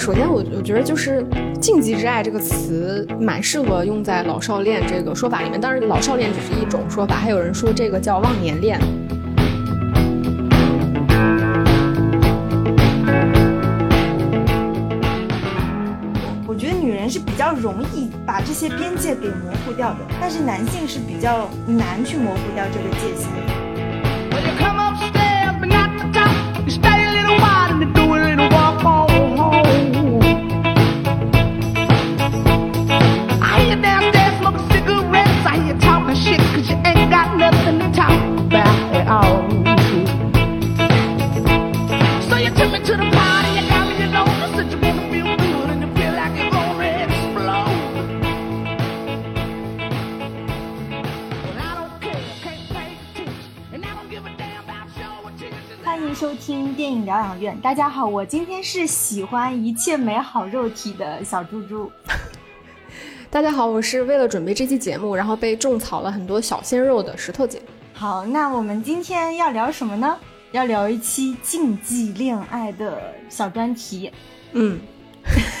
首先我我觉得就是“禁忌之爱”这个词蛮适合用在老少恋这个说法里面。当然，老少恋只是一种说法，还有人说这个叫忘年恋。我觉得女人是比较容易把这些边界给模糊掉的，但是男性是比较难去模糊掉这个界限。大家好，我今天是喜欢一切美好肉体的小猪猪。大家好，我是为了准备这期节目，然后被种草了很多小鲜肉的石头姐。好，那我们今天要聊什么呢？要聊一期禁忌恋爱的小专题。嗯。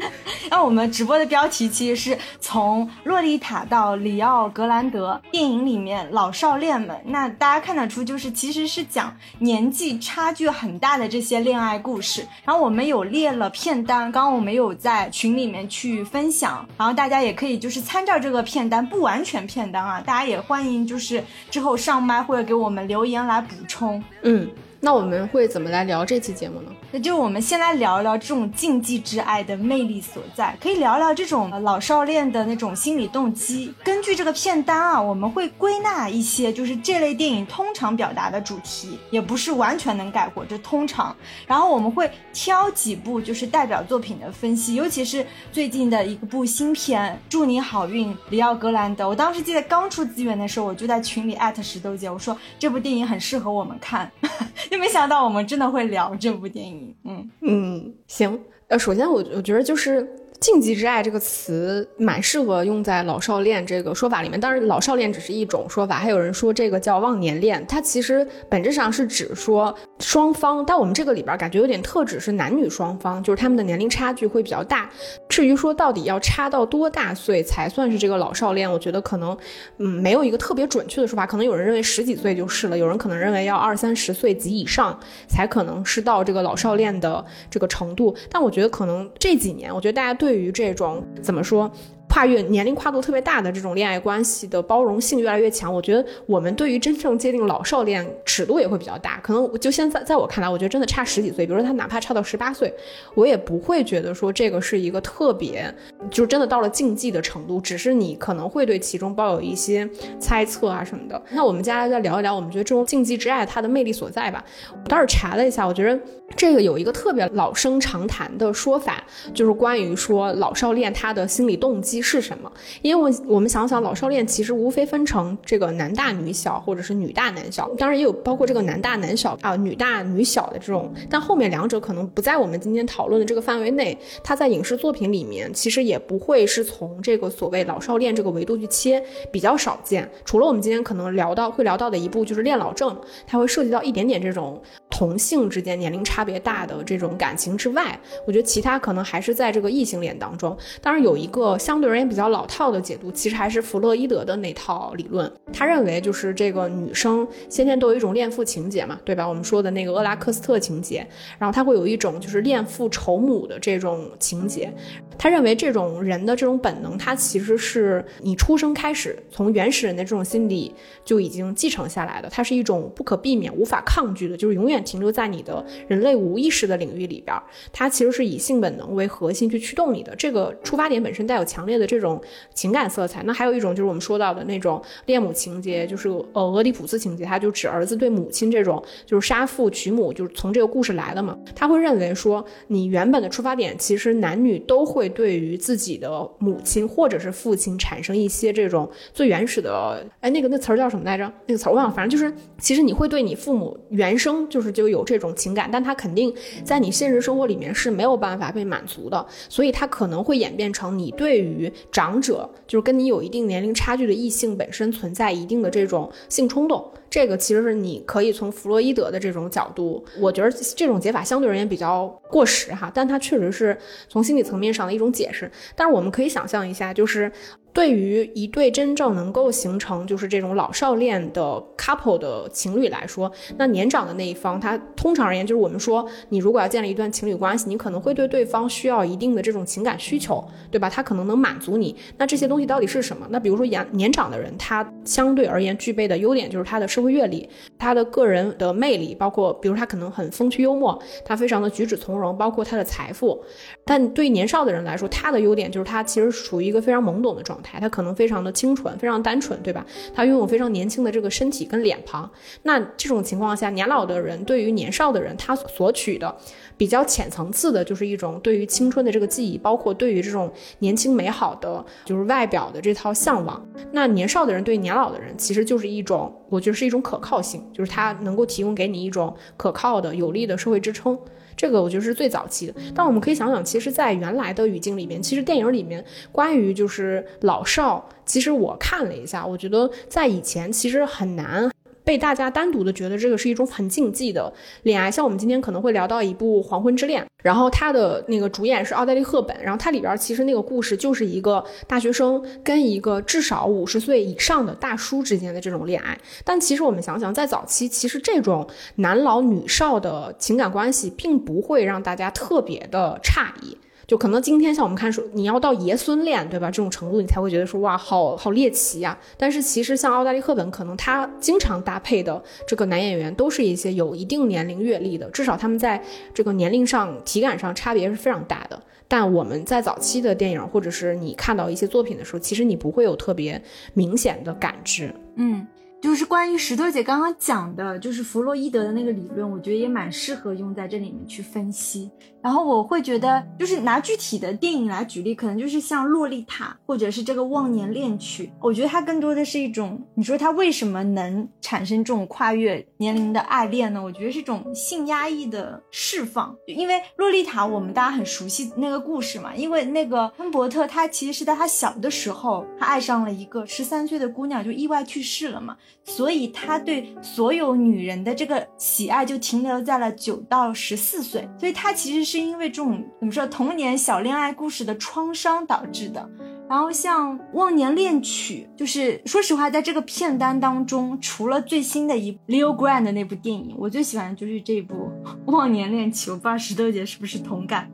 那我们直播的标题其实是从《洛丽塔》到《里奥格兰德》电影里面老少恋们，那大家看得出就是其实是讲年纪差距很大的这些恋爱故事。然后我们有列了片单，刚刚我们有在群里面去分享，然后大家也可以就是参照这个片单，不完全片单啊，大家也欢迎就是之后上麦或者给我们留言来补充。嗯。那我们会怎么来聊这期节目呢？那就我们先来聊一聊这种禁忌之爱的魅力所在，可以聊聊这种老少恋的那种心理动机。根据这个片单啊，我们会归纳一些就是这类电影通常表达的主题，也不是完全能概括，这通常。然后我们会挑几部就是代表作品的分析，尤其是最近的一部新片《祝你好运，里奥格兰德》。我当时记得刚出资源的时候，我就在群里艾特石头姐，我说这部电影很适合我们看。就没想到我们真的会聊这部电影，嗯嗯，行，呃，首先我我觉得就是。禁忌之爱这个词蛮适合用在老少恋这个说法里面，当然老少恋只是一种说法，还有人说这个叫忘年恋，它其实本质上是指说双方，但我们这个里边感觉有点特指是男女双方，就是他们的年龄差距会比较大。至于说到底要差到多大岁才算是这个老少恋，我觉得可能嗯没有一个特别准确的说法，可能有人认为十几岁就是了，有人可能认为要二三十岁及以上才可能是到这个老少恋的这个程度。但我觉得可能这几年，我觉得大家对对于这种怎么说？跨越年龄跨度特别大的这种恋爱关系的包容性越来越强，我觉得我们对于真正界定老少恋尺度也会比较大。可能就现在在我看来，我觉得真的差十几岁，比如说他哪怕差到十八岁，我也不会觉得说这个是一个特别，就是真的到了禁忌的程度。只是你可能会对其中抱有一些猜测啊什么的。那我们接下来再聊一聊，我们觉得这种禁忌之爱它的魅力所在吧。我倒是查了一下，我觉得这个有一个特别老生常谈的说法，就是关于说老少恋他的心理动机。是什么？因为我我们想想，老少恋其实无非分成这个男大女小，或者是女大男小，当然也有包括这个男大男小啊，女大女小的这种。但后面两者可能不在我们今天讨论的这个范围内。它在影视作品里面其实也不会是从这个所谓老少恋这个维度去切，比较少见。除了我们今天可能聊到会聊到的一部就是《恋老症》，它会涉及到一点点这种同性之间年龄差别大的这种感情之外，我觉得其他可能还是在这个异性恋当中。当然有一个相对。而言比较老套的解读，其实还是弗洛伊德的那套理论。他认为，就是这个女生先天都有一种恋父情节嘛，对吧？我们说的那个厄拉克斯特情节，然后他会有一种就是恋父仇母的这种情节。他认为这种人的这种本能，他其实是你出生开始从原始人的这种心理就已经继承下来的，它是一种不可避免、无法抗拒的，就是永远停留在你的人类无意识的领域里边。它其实是以性本能为核心去驱动你的，这个出发点本身带有强烈的这种情感色彩。那还有一种就是我们说到的那种恋母情节，就是呃俄狄浦斯情节，它就指儿子对母亲这种就是杀父娶母，就是从这个故事来的嘛。他会认为说，你原本的出发点其实男女都会。对于自己的母亲或者是父亲产生一些这种最原始的，哎，那个那词儿叫什么来着？那个词儿忘了，反正就是，其实你会对你父母原生就是就有这种情感，但他肯定在你现实生活里面是没有办法被满足的，所以它可能会演变成你对于长者，就是跟你有一定年龄差距的异性本身存在一定的这种性冲动。这个其实是你可以从弗洛伊德的这种角度，我觉得这种解法相对而言比较过时哈，但它确实是从心理层面上的一种解释。但是我们可以想象一下，就是。对于一对真正能够形成就是这种老少恋的 couple 的情侣来说，那年长的那一方，他通常而言就是我们说，你如果要建立一段情侣关系，你可能会对对方需要一定的这种情感需求，对吧？他可能能满足你。那这些东西到底是什么？那比如说年年长的人，他相对而言具备的优点就是他的社会阅历，他的个人的魅力，包括比如他可能很风趣幽默，他非常的举止从容，包括他的财富。但对于年少的人来说，他的优点就是他其实处于一个非常懵懂的状态。他可能非常的清纯，非常单纯，对吧？他拥有非常年轻的这个身体跟脸庞。那这种情况下，年老的人对于年少的人，他索取的比较浅层次的，就是一种对于青春的这个记忆，包括对于这种年轻美好的就是外表的这套向往。那年少的人对年老的人，其实就是一种，我觉得是一种可靠性，就是他能够提供给你一种可靠的、有力的社会支撑。这个我觉得是最早期的，但我们可以想想，其实，在原来的语境里面，其实电影里面关于就是老少，其实我看了一下，我觉得在以前其实很难。被大家单独的觉得这个是一种很禁忌的恋爱，像我们今天可能会聊到一部《黄昏之恋》，然后它的那个主演是奥黛丽·赫本，然后它里边其实那个故事就是一个大学生跟一个至少五十岁以上的大叔之间的这种恋爱。但其实我们想想，在早期，其实这种男老女少的情感关系并不会让大家特别的诧异。就可能今天像我们看说你要到爷孙恋，对吧？这种程度你才会觉得说哇，好好猎奇呀。但是其实像奥黛丽·赫本，可能她经常搭配的这个男演员都是一些有一定年龄阅历的，至少他们在这个年龄上、体感上差别是非常大的。但我们在早期的电影或者是你看到一些作品的时候，其实你不会有特别明显的感知。嗯。就是关于石头姐刚刚讲的，就是弗洛伊德的那个理论，我觉得也蛮适合用在这里面去分析。然后我会觉得，就是拿具体的电影来举例，可能就是像《洛丽塔》或者是这个《忘年恋曲》，我觉得它更多的是一种，你说它为什么能产生这种跨越年龄的爱恋呢？我觉得是一种性压抑的释放。因为《洛丽塔》，我们大家很熟悉那个故事嘛，因为那个亨伯特他其实是在他小的时候，他爱上了一个十三岁的姑娘，就意外去世了嘛。所以他对所有女人的这个喜爱就停留在了九到十四岁，所以他其实是因为这种怎么说童年小恋爱故事的创伤导致的。然后像《忘年恋曲》，就是说实话，在这个片单当中，除了最新的一 Leo Grant 的那部电影，我最喜欢的就是这部《忘年恋曲》。我不知道石头姐是不是同感？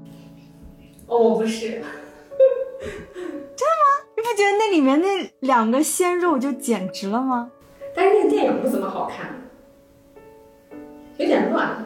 哦，我不是，真的吗？你不觉得那里面那两个鲜肉就简直了吗？但是那个电影不怎么好看，有点乱。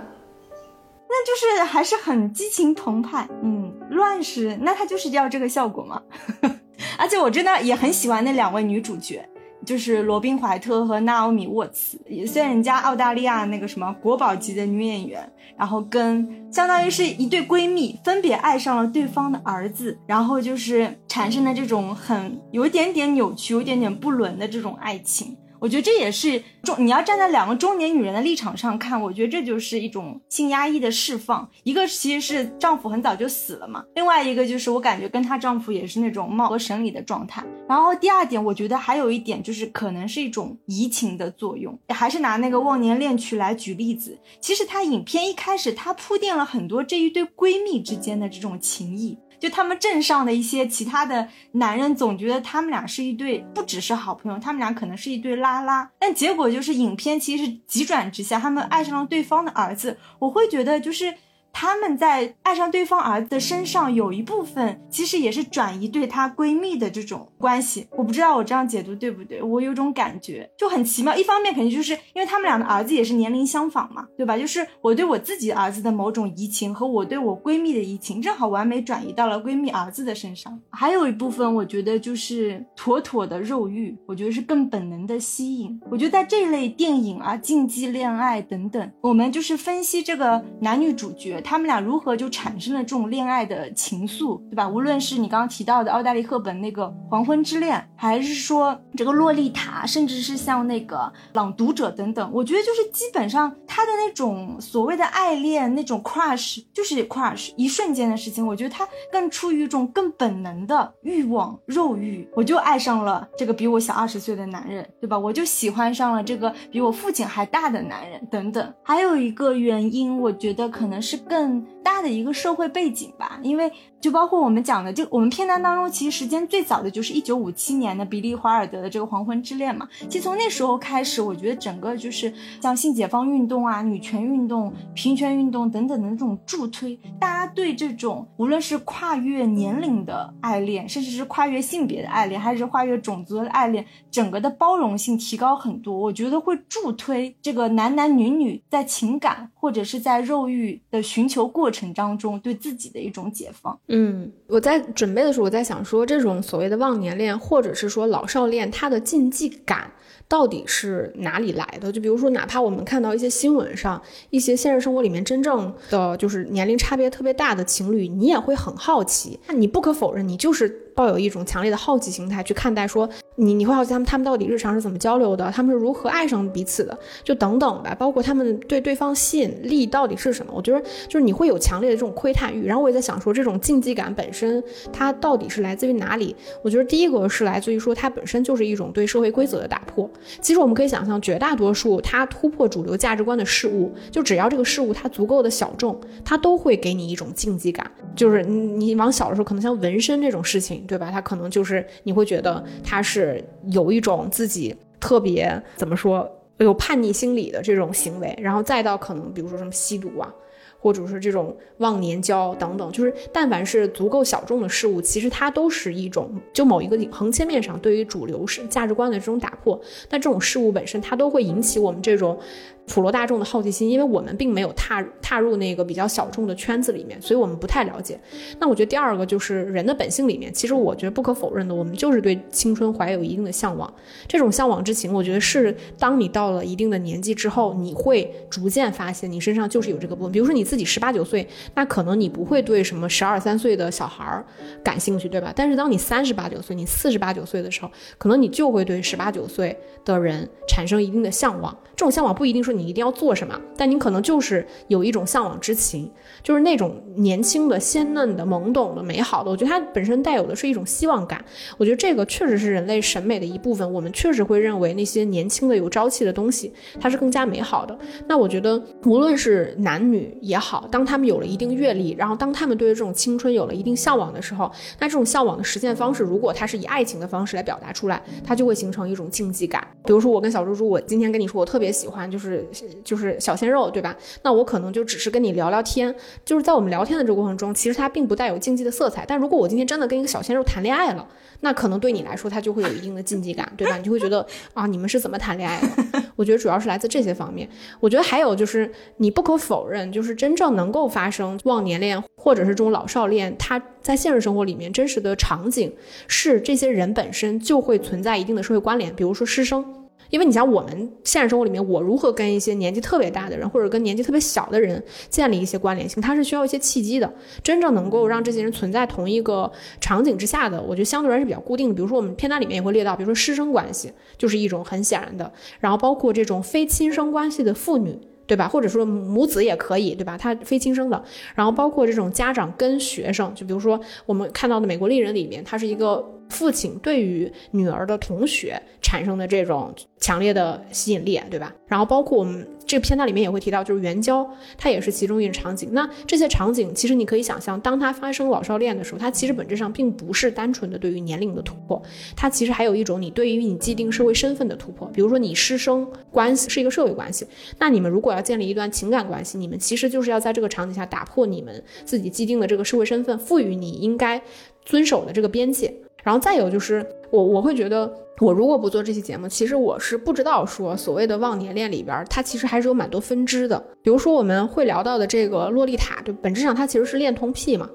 那就是还是很激情澎湃，嗯，乱世那它就是要这个效果嘛。而且我真的也很喜欢那两位女主角，就是罗宾怀特和娜奥米沃茨，也虽然人家澳大利亚那个什么国宝级的女演员，然后跟相当于是一对闺蜜，分别爱上了对方的儿子，然后就是产生了这种很有一点点扭曲、有一点点不伦的这种爱情。我觉得这也是中，你要站在两个中年女人的立场上看，我觉得这就是一种性压抑的释放。一个其实是丈夫很早就死了嘛，另外一个就是我感觉跟她丈夫也是那种貌合神离的状态。然后第二点，我觉得还有一点就是可能是一种移情的作用，还是拿那个忘年恋曲来举例子。其实它影片一开始它铺垫了很多这一对闺蜜之间的这种情谊。就他们镇上的一些其他的男人总觉得他们俩是一对，不只是好朋友，他们俩可能是一对拉拉。但结果就是影片其实是急转直下，他们爱上了对方的儿子。我会觉得就是。他们在爱上对方儿子的身上，有一部分其实也是转移对她闺蜜的这种关系。我不知道我这样解读对不对，我有种感觉就很奇妙。一方面肯定就是因为他们俩的儿子也是年龄相仿嘛，对吧？就是我对我自己儿子的某种移情和我对我闺蜜的移情，正好完美转移到了闺蜜儿子的身上。还有一部分我觉得就是妥妥的肉欲，我觉得是更本能的吸引。我觉得在这类电影啊、禁忌恋爱等等，我们就是分析这个男女主角。他们俩如何就产生了这种恋爱的情愫，对吧？无论是你刚刚提到的奥黛丽·赫本那个《黄昏之恋》，还是说这个《洛丽塔》，甚至是像那个《朗读者》等等，我觉得就是基本上他的那种所谓的爱恋，那种 crush，就是 crush，一瞬间的事情。我觉得他更出于一种更本能的欲望，肉欲，我就爱上了这个比我小二十岁的男人，对吧？我就喜欢上了这个比我父亲还大的男人，等等。还有一个原因，我觉得可能是更大的一个社会背景吧，因为就包括我们讲的，就我们片单当中，其实时间最早的就是一九五七年的比利华尔德的这个《黄昏之恋》嘛。其实从那时候开始，我觉得整个就是像性解放运动啊、女权运动、平权运动等等的这种助推，大家对这种无论是跨越年龄的爱恋，甚至是跨越性别的爱恋，还是跨越种族的爱恋，整个的包容性提高很多。我觉得会助推这个男男女女在情感或者是在肉欲的寻求过程当中对自己的一种解放。嗯，我在准备的时候，我在想说，这种所谓的忘年恋，或者是说老少恋，它的禁忌感到底是哪里来的？就比如说，哪怕我们看到一些新闻上，一些现实生活里面真正的就是年龄差别特别大的情侣，你也会很好奇。那你不可否认，你就是抱有一种强烈的好奇心态去看待，说你你会好奇他们他们到底日常是怎么交流的，他们是如何爱上彼此的，就等等吧。包括他们对对方吸引力到底是什么？我觉得就是你会有强烈的这种窥探欲。然后我也在想说，这种禁忌感本身它到底是来自于哪里？我觉得第一个是来自于说它本身就是一种对社会规则的打破。其实我们可以想象，绝大多数它突破主流价值观的事物，就只要这个事物它足够的小众，它都会给你一种禁忌感。就是你你往小的时候，可能像纹身这种事情，对吧？他可能就是你会觉得他是有一种自己特别怎么说有叛逆心理的这种行为，然后再到可能比如说什么吸毒啊。或者是这种忘年交等等，就是但凡是足够小众的事物，其实它都是一种就某一个横切面上对于主流是价值观的这种打破。那这种事物本身，它都会引起我们这种普罗大众的好奇心，因为我们并没有踏踏入那个比较小众的圈子里面，所以我们不太了解。那我觉得第二个就是人的本性里面，其实我觉得不可否认的，我们就是对青春怀有一定的向往。这种向往之情，我觉得是当你到了一定的年纪之后，你会逐渐发现你身上就是有这个部分。比如说你自己十八九岁，那可能你不会对什么十二三岁的小孩儿感兴趣，对吧？但是当你三十八九岁，你四十八九岁的时候，可能你就会对十八九岁的人产生一定的向往。这种向往不一定说你一定要做什么，但你可能就是有一种向往之情，就是那种年轻的、鲜嫩的、懵懂的、美好的。我觉得它本身带有的是一种希望感。我觉得这个确实是人类审美的一部分。我们确实会认为那些年轻的、有朝气的东西，它是更加美好的。那我觉得，无论是男女也好，当他们有了一定阅历，然后当他们对于这种青春有了一定向往的时候，那这种向往的实现方式，如果它是以爱情的方式来表达出来，它就会形成一种竞技感。比如说，我跟小猪猪，我今天跟你说，我特别喜欢就是就是小鲜肉，对吧？那我可能就只是跟你聊聊天，就是在我们聊天的这个过程中，其实它并不带有竞技的色彩。但如果我今天真的跟一个小鲜肉谈恋爱了，那可能对你来说，它就会有一定的竞技感，对吧？你就会觉得啊，你们是怎么谈恋爱的？我觉得主要是来自这些方面。我觉得还有就是，你不可否认，就是真正能够发生忘年恋或者是这种老少恋，它在现实生活里面真实的场景是这些人本身就会存在一定的社会关联，比如说师生。因为你像我们现实生活里面，我如何跟一些年纪特别大的人，或者跟年纪特别小的人建立一些关联性，它是需要一些契机的。真正能够让这些人存在同一个场景之下的，我觉得相对来说是比较固定的。比如说我们片单里面也会列到，比如说师生关系就是一种很显然的，然后包括这种非亲生关系的父女，对吧？或者说母子也可以，对吧？他非亲生的，然后包括这种家长跟学生，就比如说我们看到的《美国丽人》里面，他是一个父亲对于女儿的同学产生的这种。强烈的吸引力，对吧？然后包括我们这个片段里面也会提到，就是援交，它也是其中一个场景。那这些场景，其实你可以想象，当它发生老少恋的时候，它其实本质上并不是单纯的对于年龄的突破，它其实还有一种你对于你既定社会身份的突破。比如说你师生关系是一个社会关系，那你们如果要建立一段情感关系，你们其实就是要在这个场景下打破你们自己既定的这个社会身份，赋予你应该遵守的这个边界。然后再有就是我我会觉得。我如果不做这期节目，其实我是不知道说所谓的忘年恋里边，它其实还是有蛮多分支的。比如说我们会聊到的这个洛丽塔，就本质上它其实是恋童癖嘛。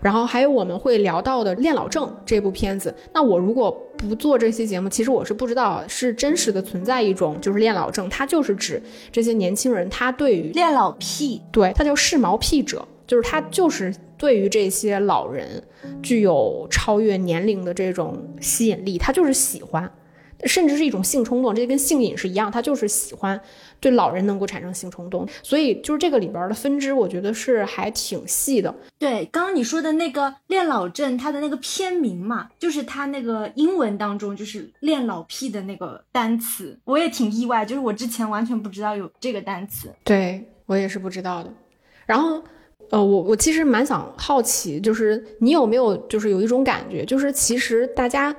然后还有我们会聊到的《恋老症》这部片子，那我如果不做这期节目，其实我是不知道是真实的存在一种就是恋老症，它就是指这些年轻人他对于恋老癖，对，他叫视毛癖者，就是他就是对于这些老人具有超越年龄的这种吸引力，他就是喜欢。甚至是一种性冲动，这跟性瘾是一样，他就是喜欢对老人能够产生性冲动，所以就是这个里边的分支，我觉得是还挺细的。对，刚刚你说的那个恋老症，它的那个片名嘛，就是它那个英文当中就是恋老癖的那个单词，我也挺意外，就是我之前完全不知道有这个单词，对我也是不知道的。然后，呃，我我其实蛮想好奇，就是你有没有就是有一种感觉，就是其实大家。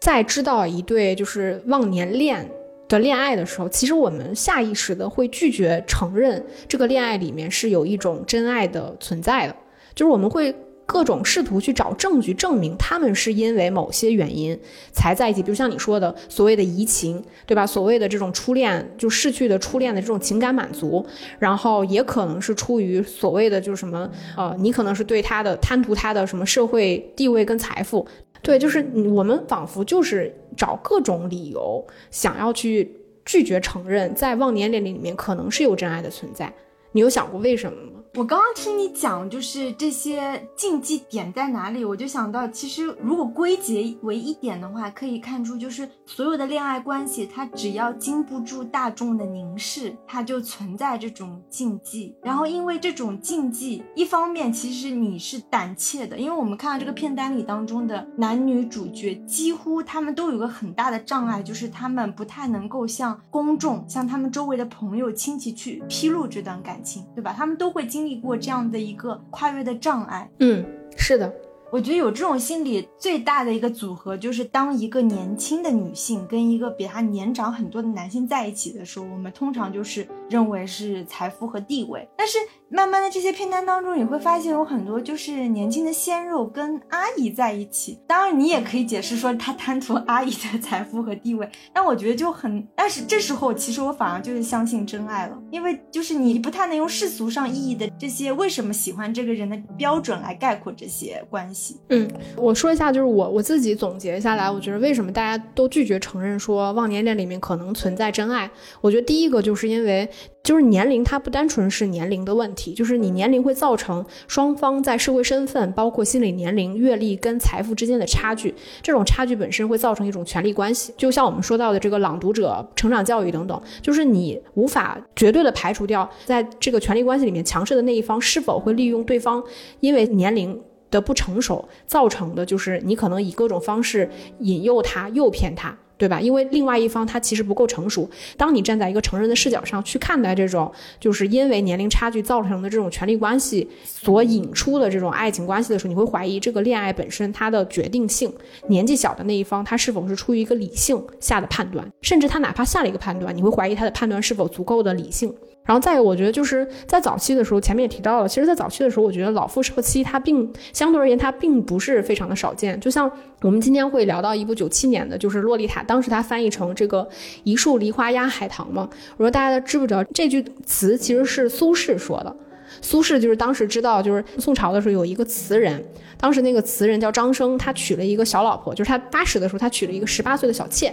在知道一对就是忘年恋的恋爱的时候，其实我们下意识的会拒绝承认这个恋爱里面是有一种真爱的存在的，就是我们会各种试图去找证据证明他们是因为某些原因才在一起，比如像你说的所谓的移情，对吧？所谓的这种初恋就逝去的初恋的这种情感满足，然后也可能是出于所谓的就是什么呃，你可能是对他的贪图他的什么社会地位跟财富。对，就是我们仿佛就是找各种理由，想要去拒绝承认，在忘年恋里面可能是有真爱的存在。你有想过为什么吗？我刚刚听你讲，就是这些禁忌点在哪里，我就想到，其实如果归结为一点的话，可以看出，就是所有的恋爱关系，它只要经不住大众的凝视，它就存在这种禁忌。然后因为这种禁忌，一方面其实你是胆怯的，因为我们看到这个片单里当中的男女主角，几乎他们都有个很大的障碍，就是他们不太能够向公众、向他们周围的朋友、亲戚去披露这段感情，对吧？他们都会经。经历过这样的一个跨越的障碍，嗯，是的，我觉得有这种心理最大的一个组合，就是当一个年轻的女性跟一个比她年长很多的男性在一起的时候，我们通常就是认为是财富和地位，但是。慢慢的，这些片单当中，你会发现有很多就是年轻的鲜肉跟阿姨在一起。当然，你也可以解释说他贪图阿姨的财富和地位。但我觉得就很，但是这时候其实我反而就是相信真爱了，因为就是你不太能用世俗上意义的这些为什么喜欢这个人的标准来概括这些关系。嗯，我说一下，就是我我自己总结下来，我觉得为什么大家都拒绝承认说忘年恋里面可能存在真爱？我觉得第一个就是因为。就是年龄，它不单纯是年龄的问题，就是你年龄会造成双方在社会身份、包括心理年龄、阅历跟财富之间的差距。这种差距本身会造成一种权力关系。就像我们说到的这个朗读者、成长教育等等，就是你无法绝对的排除掉在这个权力关系里面强势的那一方是否会利用对方因为年龄的不成熟造成的，就是你可能以各种方式引诱他、诱骗他。对吧？因为另外一方他其实不够成熟。当你站在一个成人的视角上去看待这种，就是因为年龄差距造成的这种权力关系所引出的这种爱情关系的时候，你会怀疑这个恋爱本身它的决定性。年纪小的那一方他是否是出于一个理性下的判断，甚至他哪怕下了一个判断，你会怀疑他的判断是否足够的理性。然后再有，我觉得就是在早期的时候，前面也提到了，其实，在早期的时候，我觉得老夫少妻它并相对而言，它并不是非常的少见。就像我们今天会聊到一部九七年的，就是《洛丽塔》，当时它翻译成这个“一树梨花压海棠”嘛。我说大家知不知道这句词其实是苏轼说的？苏轼就是当时知道，就是宋朝的时候有一个词人，当时那个词人叫张生，他娶了一个小老婆，就是他八十的时候，他娶了一个十八岁的小妾。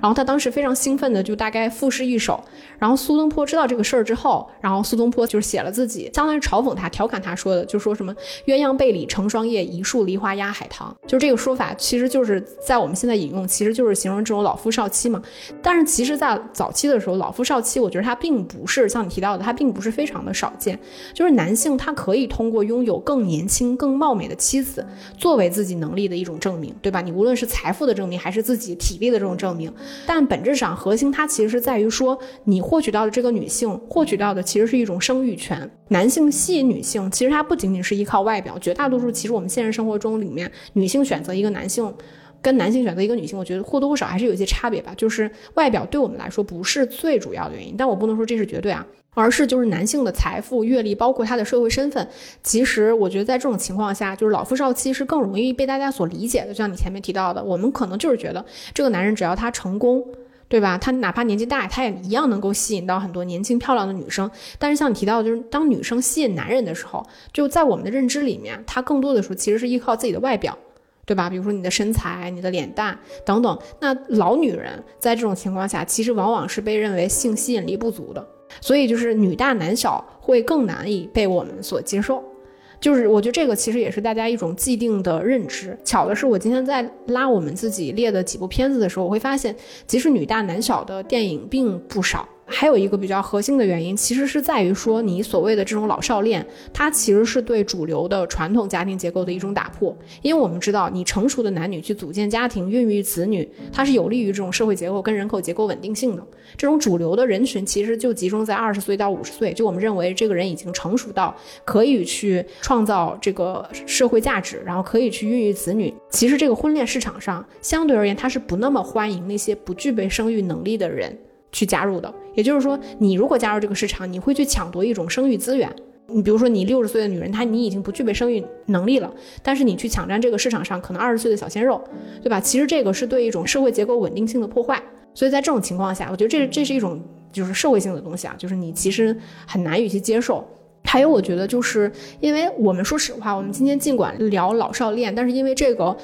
然后他当时非常兴奋的就大概赋诗一首，然后苏东坡知道这个事儿之后，然后苏东坡就是写了自己，相当于嘲讽他、调侃他说的，就说什么鸳鸯被里成双夜，一树梨花压海棠，就这个说法，其实就是在我们现在引用，其实就是形容这种老夫少妻嘛。但是其实，在早期的时候，老夫少妻，我觉得他并不是像你提到的，他并不是非常的少见，就是男性他可以通过拥有更年轻、更貌美的妻子，作为自己能力的一种证明，对吧？你无论是财富的证明，还是自己体力的这种证明。但本质上，核心它其实是在于说，你获取到的这个女性，获取到的其实是一种生育权。男性吸引女性，其实它不仅仅是依靠外表，绝大多数其实我们现实生活中里面，女性选择一个男性，跟男性选择一个女性，我觉得或多或少还是有一些差别吧。就是外表对我们来说不是最主要的原因，但我不能说这是绝对啊。而是就是男性的财富、阅历，包括他的社会身份，其实我觉得在这种情况下，就是老夫少妻是更容易被大家所理解的。就像你前面提到的，我们可能就是觉得这个男人只要他成功，对吧？他哪怕年纪大，他也一样能够吸引到很多年轻漂亮的女生。但是像你提到的，就是当女生吸引男人的时候，就在我们的认知里面，他更多的时候其实是依靠自己的外表。对吧？比如说你的身材、你的脸蛋等等。那老女人在这种情况下，其实往往是被认为性吸引力不足的，所以就是女大男小会更难以被我们所接受。就是我觉得这个其实也是大家一种既定的认知。巧的是，我今天在拉我们自己列的几部片子的时候，我会发现，即使女大男小的电影并不少。还有一个比较核心的原因，其实是在于说，你所谓的这种老少恋，它其实是对主流的传统家庭结构的一种打破。因为我们知道，你成熟的男女去组建家庭、孕育子女，它是有利于这种社会结构跟人口结构稳定性的。这种主流的人群其实就集中在二十岁到五十岁，就我们认为这个人已经成熟到可以去创造这个社会价值，然后可以去孕育子女。其实这个婚恋市场上，相对而言，它是不那么欢迎那些不具备生育能力的人。去加入的，也就是说，你如果加入这个市场，你会去抢夺一种生育资源。你比如说，你六十岁的女人，她你已经不具备生育能力了，但是你去抢占这个市场上可能二十岁的小鲜肉，对吧？其实这个是对一种社会结构稳定性的破坏。所以在这种情况下，我觉得这这是一种就是社会性的东西啊，就是你其实很难与其接受。还有，我觉得就是因为我们说实话，我们今天尽管聊老少恋，但是因为这个。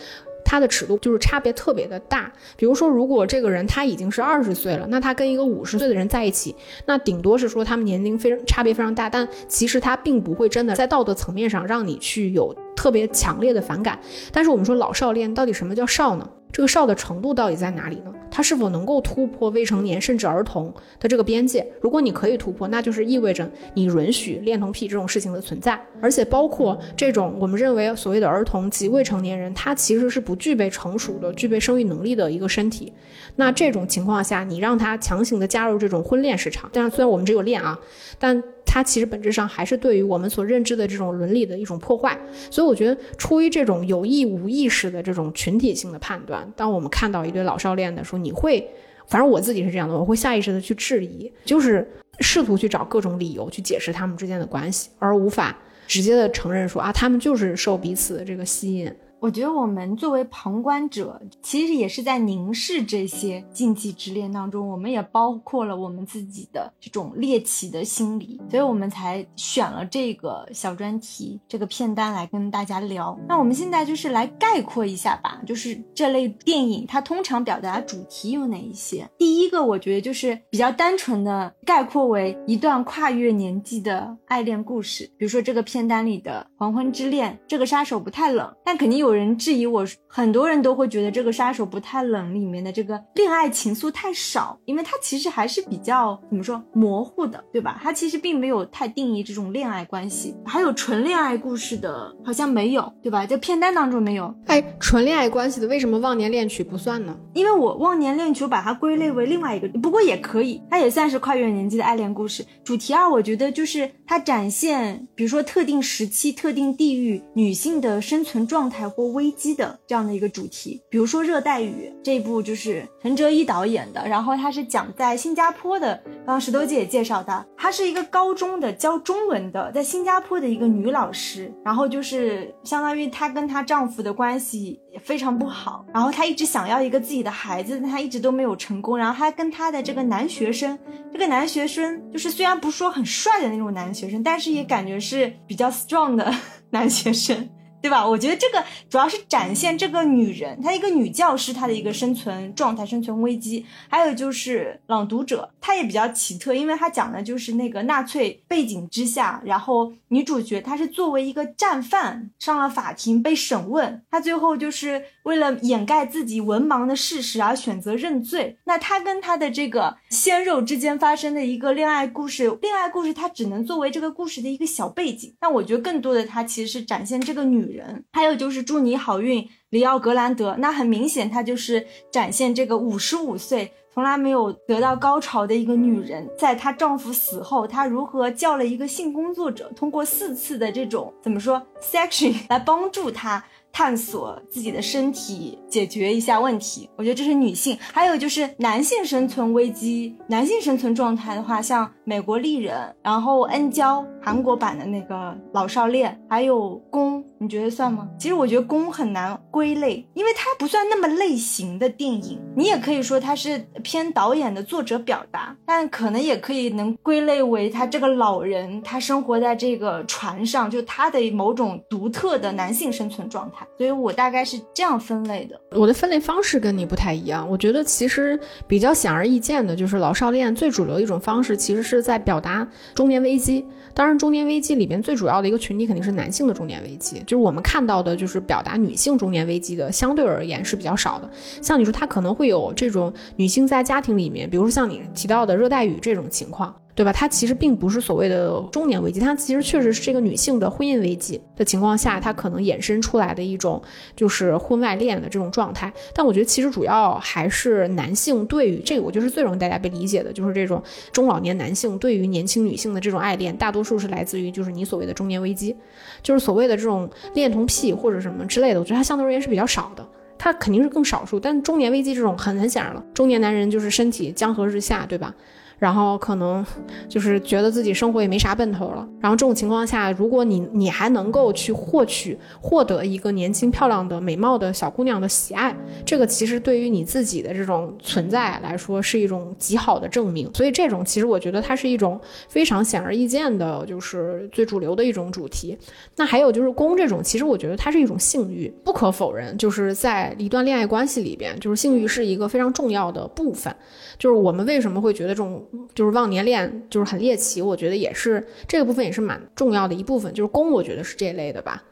他的尺度就是差别特别的大，比如说，如果这个人他已经是二十岁了，那他跟一个五十岁的人在一起，那顶多是说他们年龄非常差别非常大，但其实他并不会真的在道德层面上让你去有特别强烈的反感。但是我们说老少恋，到底什么叫少呢？这个少的程度到底在哪里呢？它是否能够突破未成年甚至儿童的这个边界？如果你可以突破，那就是意味着你允许恋童癖这种事情的存在，而且包括这种我们认为所谓的儿童及未成年人，他其实是不具备成熟的、具备生育能力的一个身体。那这种情况下，你让他强行的加入这种婚恋市场，但是虽然我们只有恋啊，但。它其实本质上还是对于我们所认知的这种伦理的一种破坏，所以我觉得出于这种有意无意识的这种群体性的判断，当我们看到一对老少恋的时候，你会，反正我自己是这样的，我会下意识的去质疑，就是试图去找各种理由去解释他们之间的关系，而无法直接的承认说啊，他们就是受彼此的这个吸引。我觉得我们作为旁观者，其实也是在凝视这些禁忌之恋当中，我们也包括了我们自己的这种猎奇的心理，所以我们才选了这个小专题这个片单来跟大家聊。那我们现在就是来概括一下吧，就是这类电影它通常表达主题有哪一些？第一个，我觉得就是比较单纯的概括为一段跨越年纪的爱恋故事，比如说这个片单里的《黄昏之恋》，这个杀手不太冷，但肯定有。有人质疑我，很多人都会觉得这个杀手不太冷里面的这个恋爱情愫太少，因为它其实还是比较怎么说模糊的，对吧？它其实并没有太定义这种恋爱关系。还有纯恋爱故事的，好像没有，对吧？在片单当中没有。哎，纯恋爱关系的为什么忘年恋曲不算呢？因为我忘年恋曲把它归类为另外一个，不过也可以，它也算是跨越年纪的爱恋故事。主题二，我觉得就是它展现，比如说特定时期、特定地域女性的生存状态或。危机的这样的一个主题，比如说《热带雨》这一部就是陈哲一导演的，然后他是讲在新加坡的，刚刚石头姐也介绍的，她是一个高中的教中文的，在新加坡的一个女老师，然后就是相当于她跟她丈夫的关系也非常不好，然后她一直想要一个自己的孩子，但她一直都没有成功，然后她跟她的这个男学生，这个男学生就是虽然不说很帅的那种男学生，但是也感觉是比较 strong 的 男学生。对吧？我觉得这个主要是展现这个女人，她一个女教师，她的一个生存状态、生存危机。还有就是《朗读者》，它也比较奇特，因为它讲的就是那个纳粹背景之下，然后女主角她是作为一个战犯上了法庭被审问，她最后就是为了掩盖自己文盲的事实而选择认罪。那她跟她的这个鲜肉之间发生的一个恋爱故事，恋爱故事它只能作为这个故事的一个小背景。但我觉得更多的它其实是展现这个女。人，还有就是祝你好运，里奥格兰德。那很明显，她就是展现这个五十五岁从来没有得到高潮的一个女人，在她丈夫死后，她如何叫了一个性工作者，通过四次的这种怎么说 section 来帮助她。探索自己的身体，解决一下问题。我觉得这是女性。还有就是男性生存危机，男性生存状态的话，像美国丽人，然后恩娇韩国版的那个老少恋，还有宫。你觉得算吗？其实我觉得宫很难归类，因为它不算那么类型的电影。你也可以说它是偏导演的作者表达，但可能也可以能归类为他这个老人，他生活在这个船上，就他的某种独特的男性生存状态。所以我大概是这样分类的。我的分类方式跟你不太一样，我觉得其实比较显而易见的就是老少恋最主流的一种方式，其实是在表达中年危机。当然，中年危机里边最主要的一个群体肯定是男性的中年危机，就是我们看到的，就是表达女性中年危机的，相对而言是比较少的。像你说，他可能会有这种女性在家庭里面，比如说像你提到的热带雨这种情况。对吧？它其实并不是所谓的中年危机，它其实确实是这个女性的婚姻危机的情况下，它可能衍生出来的一种就是婚外恋的这种状态。但我觉得其实主要还是男性对于这个，我觉得是最容易大家被理解的，就是这种中老年男性对于年轻女性的这种爱恋，大多数是来自于就是你所谓的中年危机，就是所谓的这种恋童癖或者什么之类的。我觉得它相对而言是比较少的，它肯定是更少数。但中年危机这种很很显然了，中年男人就是身体江河日下，对吧？然后可能就是觉得自己生活也没啥奔头了。然后这种情况下，如果你你还能够去获取获得一个年轻漂亮的美貌的小姑娘的喜爱，这个其实对于你自己的这种存在来说是一种极好的证明。所以这种其实我觉得它是一种非常显而易见的，就是最主流的一种主题。那还有就是攻这种，其实我觉得它是一种性欲，不可否认，就是在一段恋爱关系里边，就是性欲是一个非常重要的部分。就是我们为什么会觉得这种就是忘年恋就是很猎奇？我觉得也是这个部分也是蛮重要的一部分。就是宫，我觉得是这类的吧。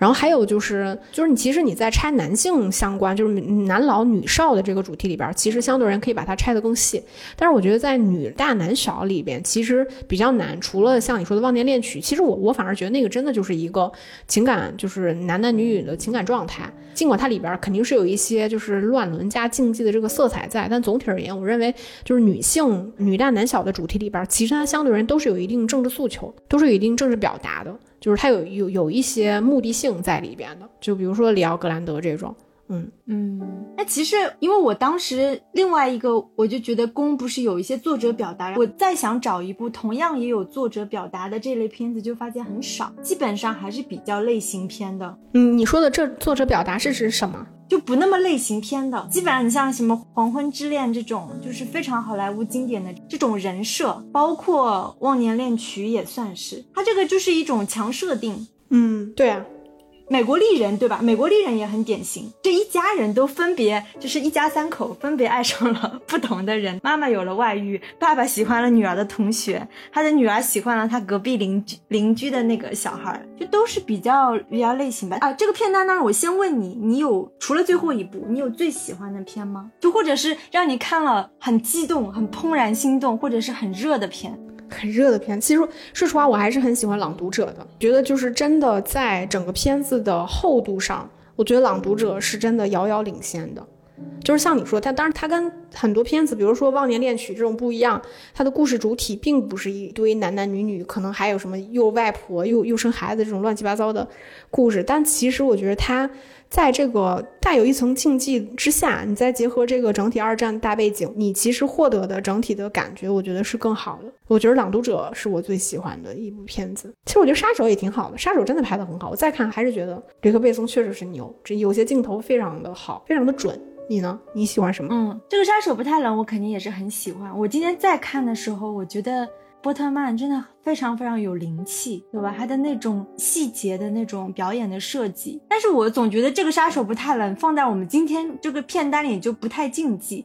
然后还有就是，就是你其实你在拆男性相关，就是男老女少的这个主题里边，其实相对人可以把它拆得更细。但是我觉得在女大男小里边，其实比较难。除了像你说的忘年恋曲，其实我我反而觉得那个真的就是一个情感，就是男男女女的情感状态。尽管它里边肯定是有一些就是乱伦加竞技的这个色彩在，但总体而言，我认为就是女性女大男小的主题里边，其实它相对而言都是有一定政治诉求，都是有一定政治表达的。就是他有有有一些目的性在里边的，就比如说里奥格兰德这种，嗯嗯。那其实因为我当时另外一个，我就觉得宫不是有一些作者表达，我再想找一部同样也有作者表达的这类片子，就发现很少，基本上还是比较类型片的。嗯，你说的这作者表达是指什么？就不那么类型片的，基本上你像什么《黄昏之恋》这种，就是非常好莱坞经典的这种人设，包括《忘年恋曲》也算是，它这个就是一种强设定。嗯，对啊。美国丽人对吧？美国丽人也很典型，这一家人都分别就是一家三口分别爱上了 不同的人。妈妈有了外遇，爸爸喜欢了女儿的同学，他的女儿喜欢了他隔壁邻居邻居的那个小孩，就都是比较比较类型吧。啊，这个片单呢，我先问你，你有除了最后一部，你有最喜欢的片吗？就或者是让你看了很激动、很怦然心动，或者是很热的片？很热的片，其实说实话，我还是很喜欢《朗读者》的。觉得就是真的，在整个片子的厚度上，我觉得《朗读者》是真的遥遥领先的。就是像你说，它当然它跟很多片子，比如说《忘年恋曲》这种不一样，它的故事主体并不是一堆男男女女，可能还有什么又外婆又又生孩子这种乱七八糟的故事。但其实我觉得它。在这个带有一层禁忌之下，你再结合这个整体二战大背景，你其实获得的整体的感觉，我觉得是更好的。我觉得《朗读者》是我最喜欢的一部片子。其实我觉得《杀手》也挺好的，《杀手》真的拍得很好。我再看还是觉得吕克·贝松确实是牛，这有些镜头非常的好，非常的准。你呢？你喜欢什么？嗯，这个《杀手不太冷》我肯定也是很喜欢。我今天再看的时候，我觉得。波特曼真的非常非常有灵气，对吧？他的那种细节的那种表演的设计，但是我总觉得这个杀手不太冷，放在我们今天这个片单里就不太竞技。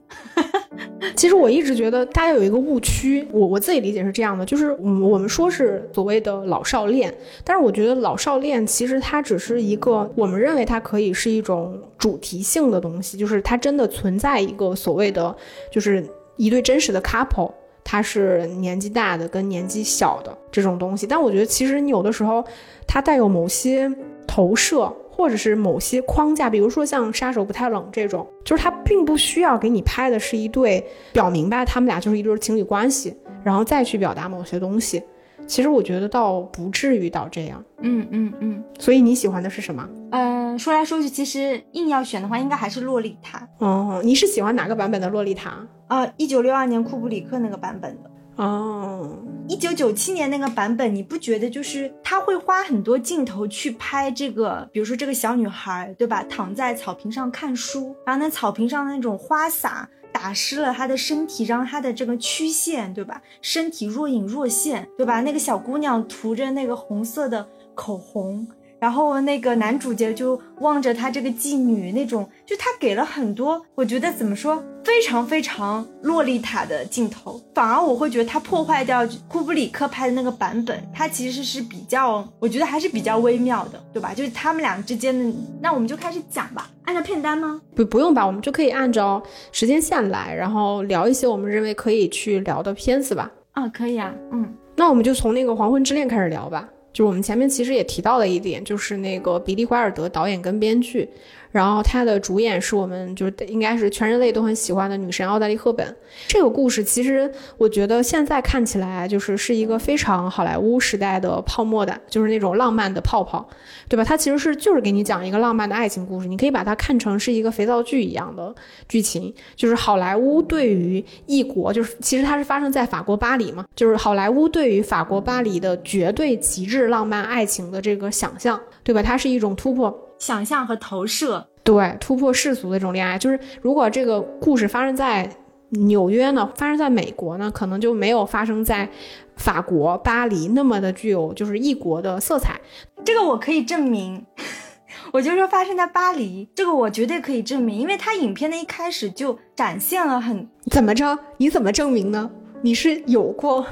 其实我一直觉得大家有一个误区，我我自己理解是这样的，就是我们说是所谓的老少恋，但是我觉得老少恋其实它只是一个我们认为它可以是一种主题性的东西，就是它真的存在一个所谓的就是一对真实的 couple。它是年纪大的跟年纪小的这种东西，但我觉得其实你有的时候，它带有某些投射，或者是某些框架，比如说像杀手不太冷这种，就是他并不需要给你拍的是一对表明白他们俩就是一对情侣关系，然后再去表达某些东西。其实我觉得倒不至于到这样。嗯嗯嗯。所以你喜欢的是什么？嗯，说来说去，其实硬要选的话，应该还是洛丽塔。哦，你是喜欢哪个版本的洛丽塔？啊，一九六二年库布里克那个版本的。哦，一九九七年那个版本，你不觉得就是他会花很多镜头去拍这个，比如说这个小女孩，对吧？躺在草坪上看书，然后那草坪上的那种花洒打湿了她的身体，让她的这个曲线，对吧？身体若隐若现，对吧？那个小姑娘涂着那个红色的口红。然后那个男主角就望着他这个妓女，那种就他给了很多，我觉得怎么说，非常非常洛丽塔的镜头，反而我会觉得他破坏掉库布里克拍的那个版本，他其实是比较，我觉得还是比较微妙的，对吧？就是他们俩之间的，那我们就开始讲吧，按照片单吗？不，不用吧，我们就可以按照时间线来，然后聊一些我们认为可以去聊的片子吧。啊，可以啊，嗯，那我们就从那个《黄昏之恋》开始聊吧。就是我们前面其实也提到了一点，就是那个比利怀尔德导演跟编剧。然后它的主演是我们就是应该是全人类都很喜欢的女神奥黛丽·赫本。这个故事其实我觉得现在看起来就是是一个非常好莱坞时代的泡沫的，就是那种浪漫的泡泡，对吧？它其实是就是给你讲一个浪漫的爱情故事，你可以把它看成是一个肥皂剧一样的剧情。就是好莱坞对于异国，就是其实它是发生在法国巴黎嘛，就是好莱坞对于法国巴黎的绝对极致浪漫爱情的这个想象，对吧？它是一种突破。想象和投射，对突破世俗的这种恋爱，就是如果这个故事发生在纽约呢，发生在美国呢，可能就没有发生在法国巴黎那么的具有就是异国的色彩。这个我可以证明，我就说发生在巴黎，这个我绝对可以证明，因为它影片的一开始就展现了很怎么着？你怎么证明呢？你是有过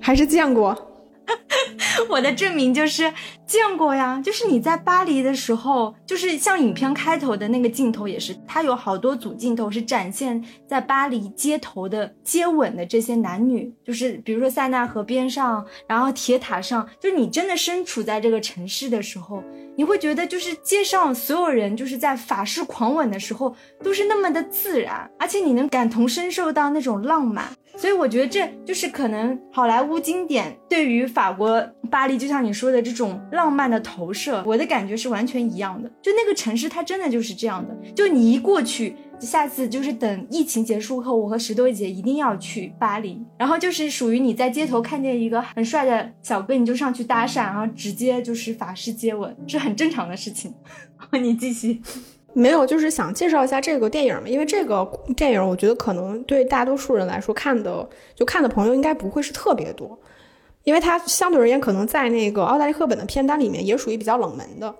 还是见过？我的证明就是见过呀，就是你在巴黎的时候，就是像影片开头的那个镜头也是，它有好多组镜头是展现在巴黎街头的接吻的这些男女，就是比如说塞纳河边上，然后铁塔上，就是你真的身处在这个城市的时候，你会觉得就是街上所有人就是在法式狂吻的时候都是那么的自然，而且你能感同身受到那种浪漫。所以我觉得这就是可能好莱坞经典对于法国巴黎，就像你说的这种浪漫的投射，我的感觉是完全一样的。就那个城市，它真的就是这样的。就你一过去，下次就是等疫情结束后，我和石头姐一定要去巴黎。然后就是属于你在街头看见一个很帅的小哥，你就上去搭讪，然后直接就是法式接吻，是很正常的事情。你继续。没有，就是想介绍一下这个电影嘛，因为这个电影我觉得可能对大多数人来说看的就看的朋友应该不会是特别多，因为它相对而言可能在那个奥黛丽·赫本的片单里面也属于比较冷门的，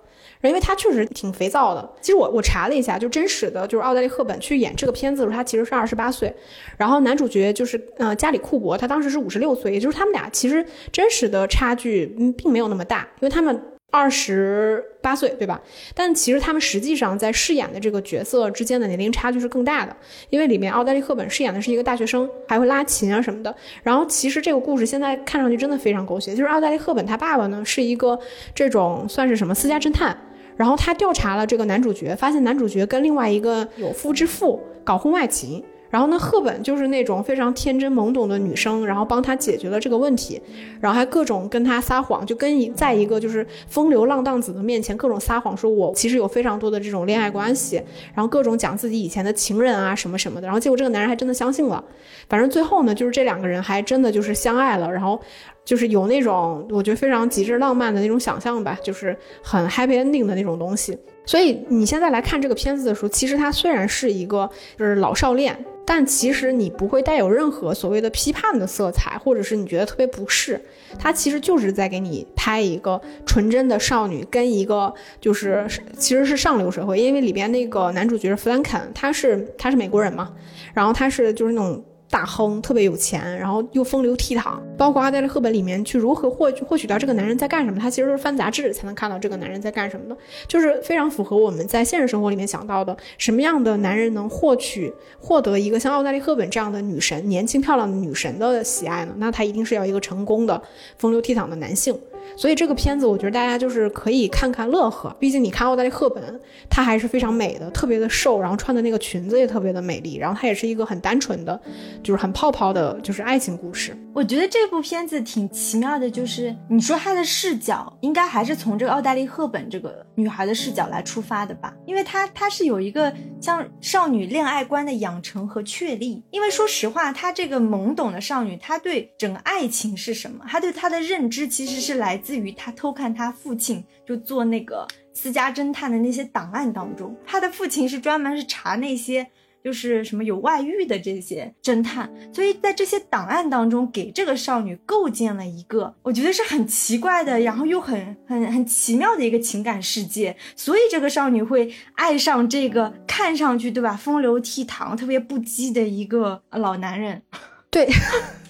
因为他确实挺肥皂的。其实我我查了一下，就真实的就是奥黛丽·赫本去演这个片子的时候，她其实是二十八岁，然后男主角就是呃加里·库珀，他当时是五十六岁，也就是他们俩其实真实的差距并没有那么大，因为他们。二十八岁，对吧？但其实他们实际上在饰演的这个角色之间的年龄差距是更大的，因为里面奥黛丽·赫本饰演的是一个大学生，还会拉琴啊什么的。然后其实这个故事现在看上去真的非常狗血，就是奥黛丽·赫本她爸爸呢是一个这种算是什么私家侦探，然后他调查了这个男主角，发现男主角跟另外一个有夫之妇搞婚外情。然后呢，赫本就是那种非常天真懵懂的女生，然后帮他解决了这个问题，然后还各种跟他撒谎，就跟一在一个就是风流浪荡子的面前各种撒谎，说我其实有非常多的这种恋爱关系，然后各种讲自己以前的情人啊什么什么的，然后结果这个男人还真的相信了，反正最后呢，就是这两个人还真的就是相爱了，然后就是有那种我觉得非常极致浪漫的那种想象吧，就是很 happy ending 的那种东西。所以你现在来看这个片子的时候，其实它虽然是一个就是老少恋。但其实你不会带有任何所谓的批判的色彩，或者是你觉得特别不适，它其实就是在给你拍一个纯真的少女跟一个就是其实是上流社会，因为里边那个男主角弗兰肯，他是他是美国人嘛，然后他是就是那种。大亨特别有钱，然后又风流倜傥。包括阿黛丽·赫本里面去如何获取获取到这个男人在干什么，他其实是翻杂志才能看到这个男人在干什么的，就是非常符合我们在现实生活里面想到的，什么样的男人能获取获得一个像奥黛丽·赫本这样的女神、年轻漂亮的女神的喜爱呢？那他一定是要一个成功的风流倜傥的男性。所以这个片子我觉得大家就是可以看看乐呵，毕竟你看奥黛丽·赫本，她还是非常美的，特别的瘦，然后穿的那个裙子也特别的美丽，然后她也是一个很单纯的，就是很泡泡的，就是爱情故事。我觉得这部片子挺奇妙的，就是你说她的视角应该还是从这个奥黛丽·赫本这个女孩的视角来出发的吧，因为她她是有一个像少女恋爱观的养成和确立。因为说实话，她这个懵懂的少女，她对整个爱情是什么，她对她的认知其实是来自于他偷看他父亲就做那个私家侦探的那些档案当中，他的父亲是专门是查那些。就是什么有外遇的这些侦探，所以在这些档案当中，给这个少女构建了一个我觉得是很奇怪的，然后又很很很奇妙的一个情感世界。所以这个少女会爱上这个看上去对吧风流倜傥、特别不羁的一个老男人。对，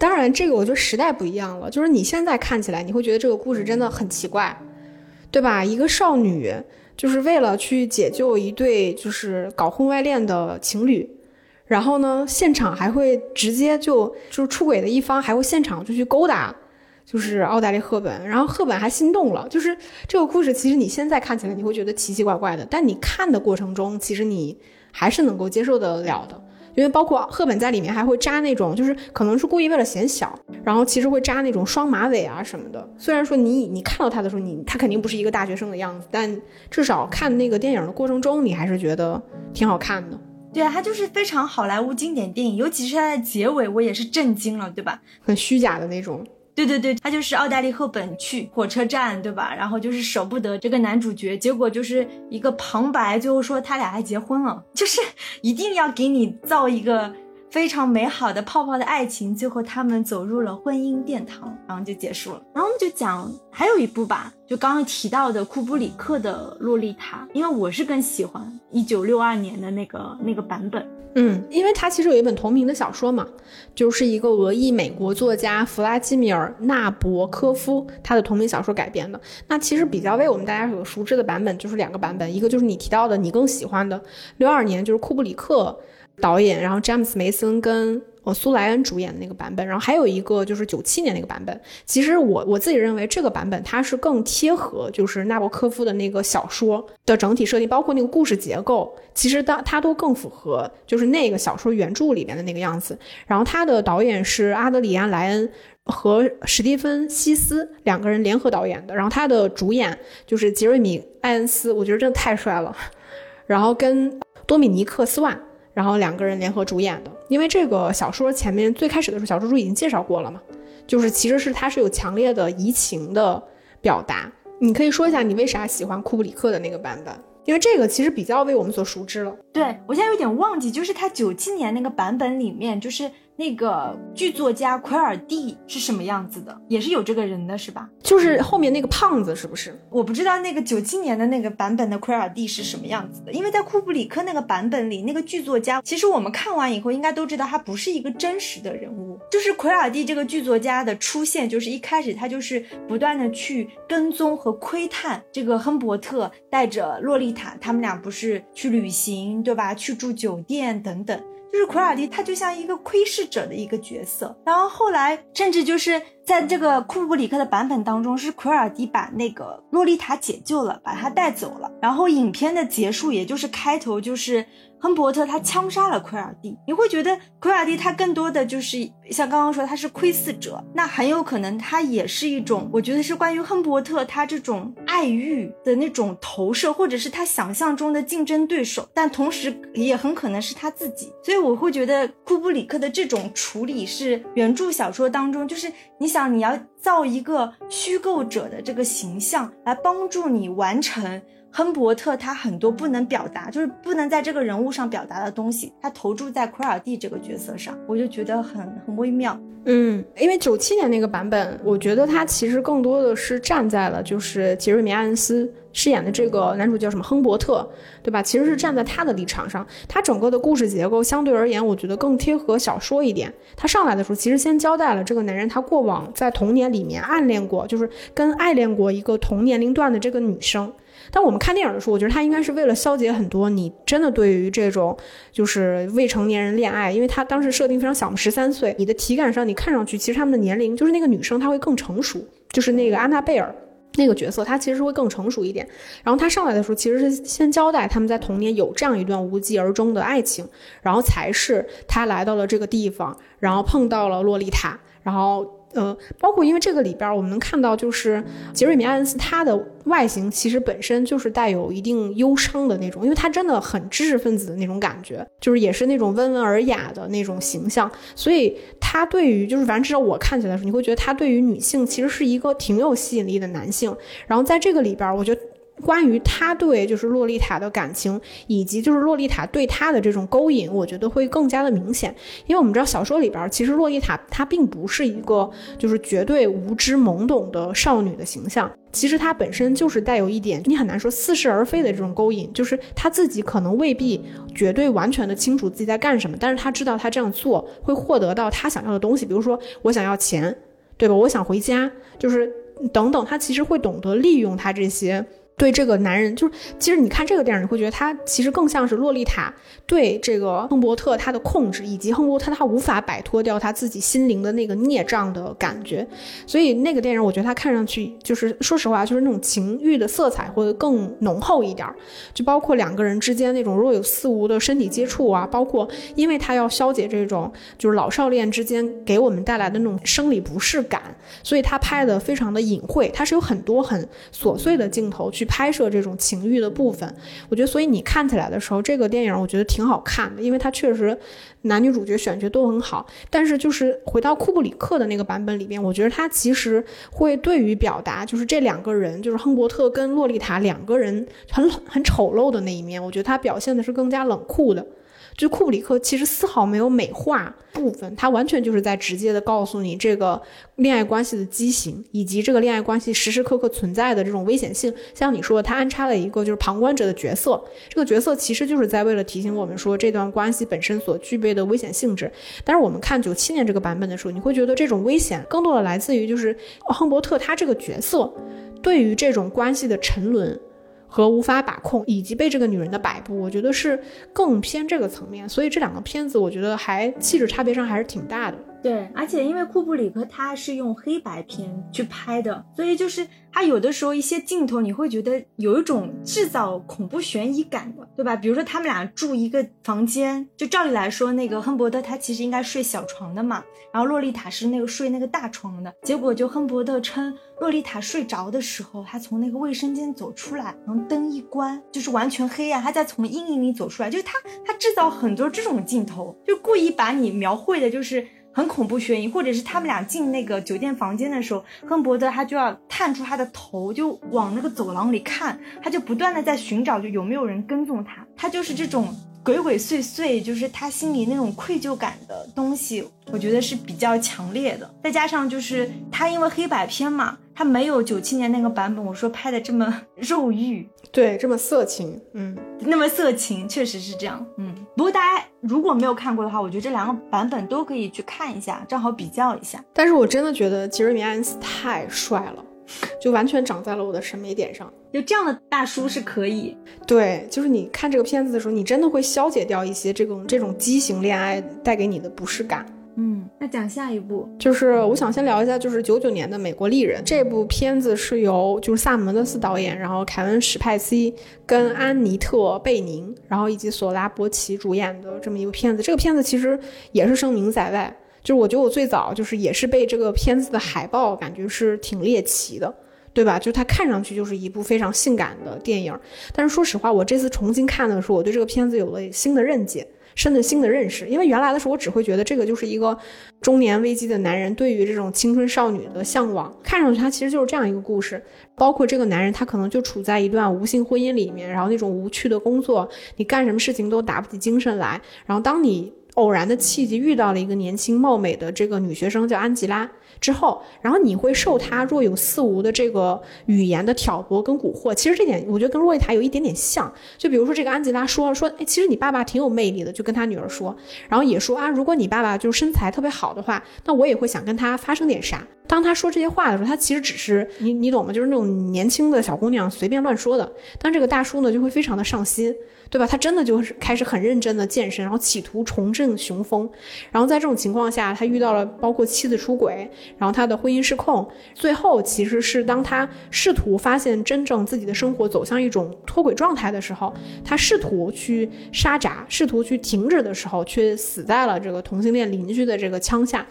当然这个我觉得时代不一样了，就是你现在看起来你会觉得这个故事真的很奇怪，对吧？一个少女。就是为了去解救一对就是搞婚外恋的情侣，然后呢，现场还会直接就就是出轨的一方还会现场就去勾搭，就是奥黛丽·赫本，然后赫本还心动了。就是这个故事，其实你现在看起来你会觉得奇奇怪怪的，但你看的过程中，其实你还是能够接受得了的。因为包括赫本在里面还会扎那种，就是可能是故意为了显小，然后其实会扎那种双马尾啊什么的。虽然说你你看到他的时候，你他肯定不是一个大学生的样子，但至少看那个电影的过程中，你还是觉得挺好看的。对啊，它就是非常好莱坞经典电影，尤其是它的结尾，我也是震惊了，对吧？很虚假的那种。对对对，他就是奥黛丽·赫本去火车站，对吧？然后就是舍不得这个男主角，结果就是一个旁白，最后说他俩还结婚了，就是一定要给你造一个非常美好的泡泡的爱情，最后他们走入了婚姻殿堂，然后就结束了。然后我们就讲还有一部吧，就刚刚提到的库布里克的《洛丽塔》，因为我是更喜欢一九六二年的那个那个版本。嗯，因为他其实有一本同名的小说嘛，就是一个俄裔美国作家弗拉基米尔·纳博科夫他的同名小说改编的。那其实比较为我们大家所熟知的版本就是两个版本，一个就是你提到的你更喜欢的六二年，就是库布里克导演，然后詹姆斯·梅森跟。呃，苏莱恩主演的那个版本，然后还有一个就是九七年那个版本。其实我我自己认为这个版本它是更贴合，就是纳博科夫的那个小说的整体设定，包括那个故事结构，其实它它都更符合就是那个小说原著里面的那个样子。然后他的导演是阿德里安·莱恩和史蒂芬·西斯两个人联合导演的。然后他的主演就是杰瑞米·艾恩斯，我觉得真的太帅了。然后跟多米尼克·斯万。然后两个人联合主演的，因为这个小说前面最开始的时候，小说书已经介绍过了嘛，就是其实是它是有强烈的移情的表达。你可以说一下你为啥喜欢库布里克的那个版本？因为这个其实比较为我们所熟知了。对我现在有点忘记，就是他九七年那个版本里面，就是。那个剧作家奎尔蒂是什么样子的？也是有这个人的是吧？就是后面那个胖子，是不是？我不知道那个九七年的那个版本的奎尔蒂是什么样子的，因为在库布里克那个版本里，那个剧作家其实我们看完以后应该都知道，他不是一个真实的人物。就是奎尔蒂这个剧作家的出现，就是一开始他就是不断的去跟踪和窥探这个亨伯特带着洛丽塔，他们俩不是去旅行对吧？去住酒店等等。就是奎尔迪，他就像一个窥视者的一个角色，然后后来甚至就是在这个库布里克的版本当中，是奎尔迪把那个洛丽塔解救了，把他带走了，然后影片的结束，也就是开头，就是。亨伯特他枪杀了奎尔蒂，你会觉得奎尔蒂他更多的就是像刚刚说他是窥视者，那很有可能他也是一种，我觉得是关于亨伯特他这种爱欲的那种投射，或者是他想象中的竞争对手，但同时也很可能是他自己。所以我会觉得库布里克的这种处理是原著小说当中，就是你想你要造一个虚构者的这个形象来帮助你完成。亨伯特他很多不能表达，就是不能在这个人物上表达的东西，他投注在奎尔蒂这个角色上，我就觉得很很微妙。嗯，因为九七年那个版本，我觉得他其实更多的是站在了就是杰瑞米·艾恩斯饰演的这个男主叫什么亨伯特，对吧？其实是站在他的立场上，他整个的故事结构相对而言，我觉得更贴合小说一点。他上来的时候，其实先交代了这个男人他过往在童年里面暗恋过，就是跟爱恋过一个同年龄段的这个女生。但我们看电影的时候，我觉得他应该是为了消解很多你真的对于这种就是未成年人恋爱，因为他当时设定非常小嘛，十三岁，你的体感上你看上去其实他们的年龄就是那个女生她会更成熟，就是那个安娜贝尔。那个角色他其实会更成熟一点，然后他上来的时候其实是先交代他们在童年有这样一段无疾而终的爱情，然后才是他来到了这个地方，然后碰到了洛丽塔，然后。呃，包括因为这个里边，我们能看到，就是杰瑞米·艾恩斯他的外形其实本身就是带有一定忧伤的那种，因为他真的很知识分子的那种感觉，就是也是那种温文尔雅的那种形象，所以他对于就是反正至少我看起来的时候，你会觉得他对于女性其实是一个挺有吸引力的男性，然后在这个里边，我觉得。关于他对就是洛丽塔的感情，以及就是洛丽塔对他的这种勾引，我觉得会更加的明显。因为我们知道小说里边，其实洛丽塔她并不是一个就是绝对无知懵懂的少女的形象，其实她本身就是带有一点你很难说似是而非的这种勾引，就是她自己可能未必绝对完全的清楚自己在干什么，但是她知道她这样做会获得到她想要的东西，比如说我想要钱，对吧？我想回家，就是等等，她其实会懂得利用她这些。对这个男人，就是其实你看这个电影，你会觉得他其实更像是洛丽塔对这个亨伯特他的控制，以及亨伯特他无法摆脱掉他自己心灵的那个孽障的感觉。所以那个电影，我觉得他看上去就是说实话，就是那种情欲的色彩会更浓厚一点儿。就包括两个人之间那种若有似无的身体接触啊，包括因为他要消解这种就是老少恋之间给我们带来的那种生理不适感，所以他拍的非常的隐晦，他是有很多很琐碎的镜头去。拍摄这种情欲的部分，我觉得，所以你看起来的时候，这个电影我觉得挺好看的，因为它确实男女主角选角都很好。但是就是回到库布里克的那个版本里边，我觉得他其实会对于表达就是这两个人，就是亨伯特跟洛丽塔两个人很很丑陋的那一面，我觉得他表现的是更加冷酷的。就库布里克其实丝毫没有美化部分，他完全就是在直接的告诉你这个恋爱关系的畸形，以及这个恋爱关系时时刻刻存在的这种危险性。像你说，他安插了一个就是旁观者的角色，这个角色其实就是在为了提醒我们说这段关系本身所具备的危险性质。但是我们看九七年这个版本的时候，你会觉得这种危险更多的来自于就是亨伯特他这个角色对于这种关系的沉沦。和无法把控，以及被这个女人的摆布，我觉得是更偏这个层面。所以这两个片子，我觉得还气质差别上还是挺大的。对，而且因为库布里克他是用黑白片去拍的，所以就是他有的时候一些镜头你会觉得有一种制造恐怖悬疑感的，对吧？比如说他们俩住一个房间，就照理来说，那个亨伯特他其实应该睡小床的嘛，然后洛丽塔是那个睡那个大床的，结果就亨伯特称洛丽塔睡着的时候，他从那个卫生间走出来，然后灯一关，就是完全黑暗，他再从阴影里走出来，就是他他制造很多这种镜头，就故意把你描绘的就是。很恐怖悬疑，或者是他们俩进那个酒店房间的时候，亨伯特他就要探出他的头，就往那个走廊里看，他就不断的在寻找，就有没有人跟踪他，他就是这种鬼鬼祟祟，就是他心里那种愧疚感的东西，我觉得是比较强烈的。再加上就是他因为黑白片嘛，他没有九七年那个版本，我说拍的这么 肉欲。对，这么色情，嗯，那么色情，确实是这样，嗯。不过大家如果没有看过的话，我觉得这两个版本都可以去看一下，正好比较一下。但是我真的觉得杰瑞米·艾恩斯太帅了，就完全长在了我的审美点上。就这样的大叔是可以，对，就是你看这个片子的时候，你真的会消解掉一些这种这种畸形恋爱带给你的不适感。嗯，那讲下一部，就是我想先聊一下，就是九九年的《美国丽人》这部片子是由就是萨姆门德斯导演，然后凯文史派西跟安妮特贝宁，然后以及索拉伯奇主演的这么一部片子。这个片子其实也是声名在外，就是我觉得我最早就是也是被这个片子的海报感觉是挺猎奇的，对吧？就它看上去就是一部非常性感的电影，但是说实话，我这次重新看的时候，我对这个片子有了新的认解。深的新的认识，因为原来的时候我只会觉得这个就是一个中年危机的男人对于这种青春少女的向往，看上去他其实就是这样一个故事。包括这个男人，他可能就处在一段无性婚姻里面，然后那种无趣的工作，你干什么事情都打不起精神来。然后当你偶然的契机遇到了一个年轻貌美的这个女学生，叫安吉拉。之后，然后你会受他若有似无的这个语言的挑拨跟蛊惑。其实这点我觉得跟洛丽塔有一点点像。就比如说这个安吉拉说说，哎，其实你爸爸挺有魅力的，就跟他女儿说，然后也说啊，如果你爸爸就是身材特别好的话，那我也会想跟他发生点啥。当他说这些话的时候，他其实只是你你懂吗？就是那种年轻的小姑娘随便乱说的。但这个大叔呢，就会非常的上心，对吧？他真的就是开始很认真的健身，然后企图重振。雄风。然后在这种情况下，他遇到了包括妻子出轨，然后他的婚姻失控，最后其实是当他试图发现真正自己的生活走向一种脱轨状态的时候，他试图去杀闸，试图去停止的时候，却死在了这个同性恋邻居的这个枪下。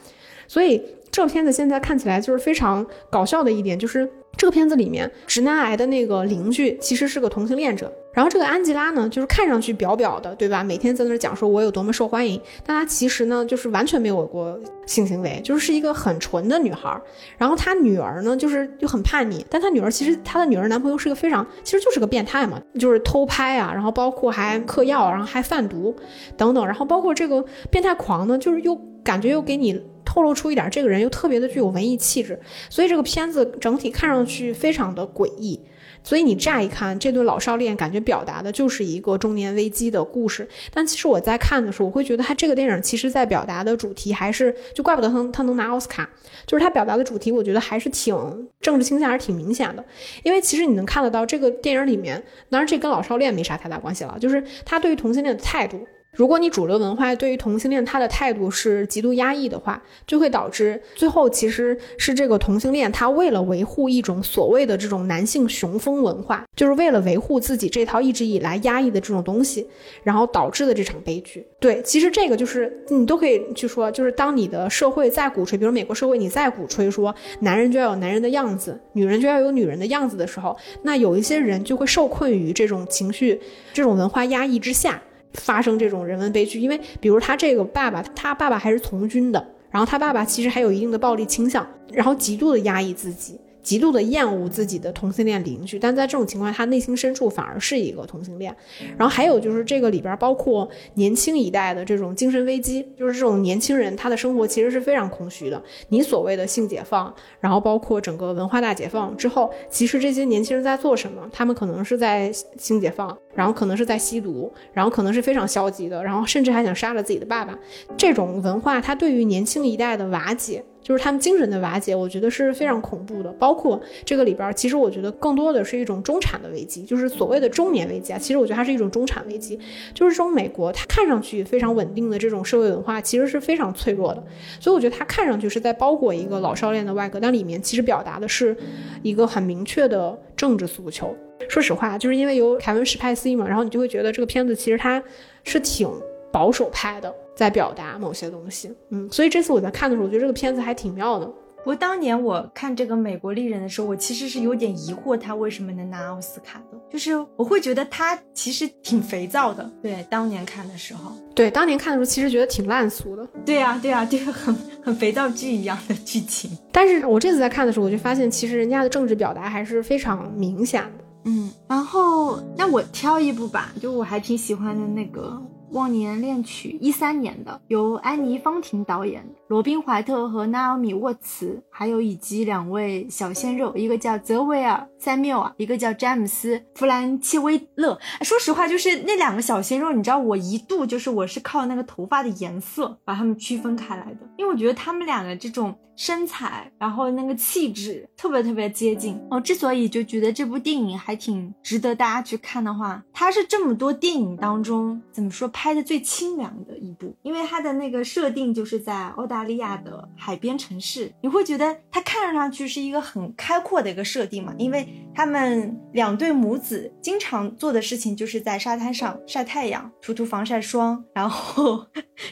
所以这个片子现在看起来就是非常搞笑的一点，就是这个片子里面直男癌的那个邻居其实是个同性恋者，然后这个安吉拉呢，就是看上去表表的，对吧？每天在那儿讲说我有多么受欢迎，但她其实呢，就是完全没有过性行为，就是是一个很纯的女孩。然后她女儿呢，就是又很叛逆，但她女儿其实她的女儿男朋友是个非常，其实就是个变态嘛，就是偷拍啊，然后包括还嗑药，然后还贩毒等等，然后包括这个变态狂呢，就是又感觉又给你。透露出一点，这个人又特别的具有文艺气质，所以这个片子整体看上去非常的诡异。所以你乍一看这对老少恋，感觉表达的就是一个中年危机的故事。但其实我在看的时候，我会觉得他这个电影其实在表达的主题还是，就怪不得他他能拿奥斯卡，就是他表达的主题，我觉得还是挺政治倾向，还是挺明显的。因为其实你能看得到这个电影里面，当然这跟老少恋没啥太大关系了，就是他对于同性恋的态度。如果你主流文化对于同性恋他的态度是极度压抑的话，就会导致最后其实是这个同性恋他为了维护一种所谓的这种男性雄风文化，就是为了维护自己这套一直以来压抑的这种东西，然后导致的这场悲剧。对，其实这个就是你都可以去说，就是当你的社会在鼓吹，比如美国社会你在鼓吹说男人就要有男人的样子，女人就要有女人的样子的时候，那有一些人就会受困于这种情绪、这种文化压抑之下。发生这种人文悲剧，因为比如他这个爸爸，他爸爸还是从军的，然后他爸爸其实还有一定的暴力倾向，然后极度的压抑自己。极度的厌恶自己的同性恋邻居，但在这种情况下，他内心深处反而是一个同性恋。然后还有就是这个里边包括年轻一代的这种精神危机，就是这种年轻人他的生活其实是非常空虚的。你所谓的性解放，然后包括整个文化大解放之后，其实这些年轻人在做什么？他们可能是在性解放，然后可能是在吸毒，然后可能是非常消极的，然后甚至还想杀了自己的爸爸。这种文化，它对于年轻一代的瓦解。就是他们精神的瓦解，我觉得是非常恐怖的。包括这个里边，其实我觉得更多的是一种中产的危机，就是所谓的中年危机啊。其实我觉得它是一种中产危机，就是这种美国它看上去非常稳定的这种社会文化，其实是非常脆弱的。所以我觉得它看上去是在包裹一个老少恋的外壳，但里面其实表达的是一个很明确的政治诉求。说实话，就是因为有凯文史派西嘛，然后你就会觉得这个片子其实它是挺保守派的。在表达某些东西，嗯，所以这次我在看的时候，我觉得这个片子还挺妙的。不过当年我看这个《美国丽人》的时候，我其实是有点疑惑，他为什么能拿奥斯卡的？就是我会觉得他其实挺肥皂的。对，当年看的时候，对，当年看的时候其实觉得挺烂俗的。对呀，对呀，这个很很肥皂剧一样的剧情。但是我这次在看的时候，我就发现其实人家的政治表达还是非常明显的。嗯，然后那我挑一部吧，就我还挺喜欢的那个。忘年恋曲一三年的，由安妮·方婷导演，罗宾·怀特和娜奥米·沃茨，还有以及两位小鲜肉，一个叫泽维尔·塞缪尔，一个叫詹姆斯·弗兰切威勒。说实话，就是那两个小鲜肉，你知道，我一度就是我是靠那个头发的颜色把他们区分开来的，因为我觉得他们两个这种。身材，然后那个气质特别特别接近。我之所以就觉得这部电影还挺值得大家去看的话，它是这么多电影当中怎么说拍的最清凉的一部，因为它的那个设定就是在澳大利亚的海边城市，你会觉得它看上去是一个很开阔的一个设定嘛，因为他们两对母子经常做的事情就是在沙滩上晒太阳，涂涂防晒霜，然后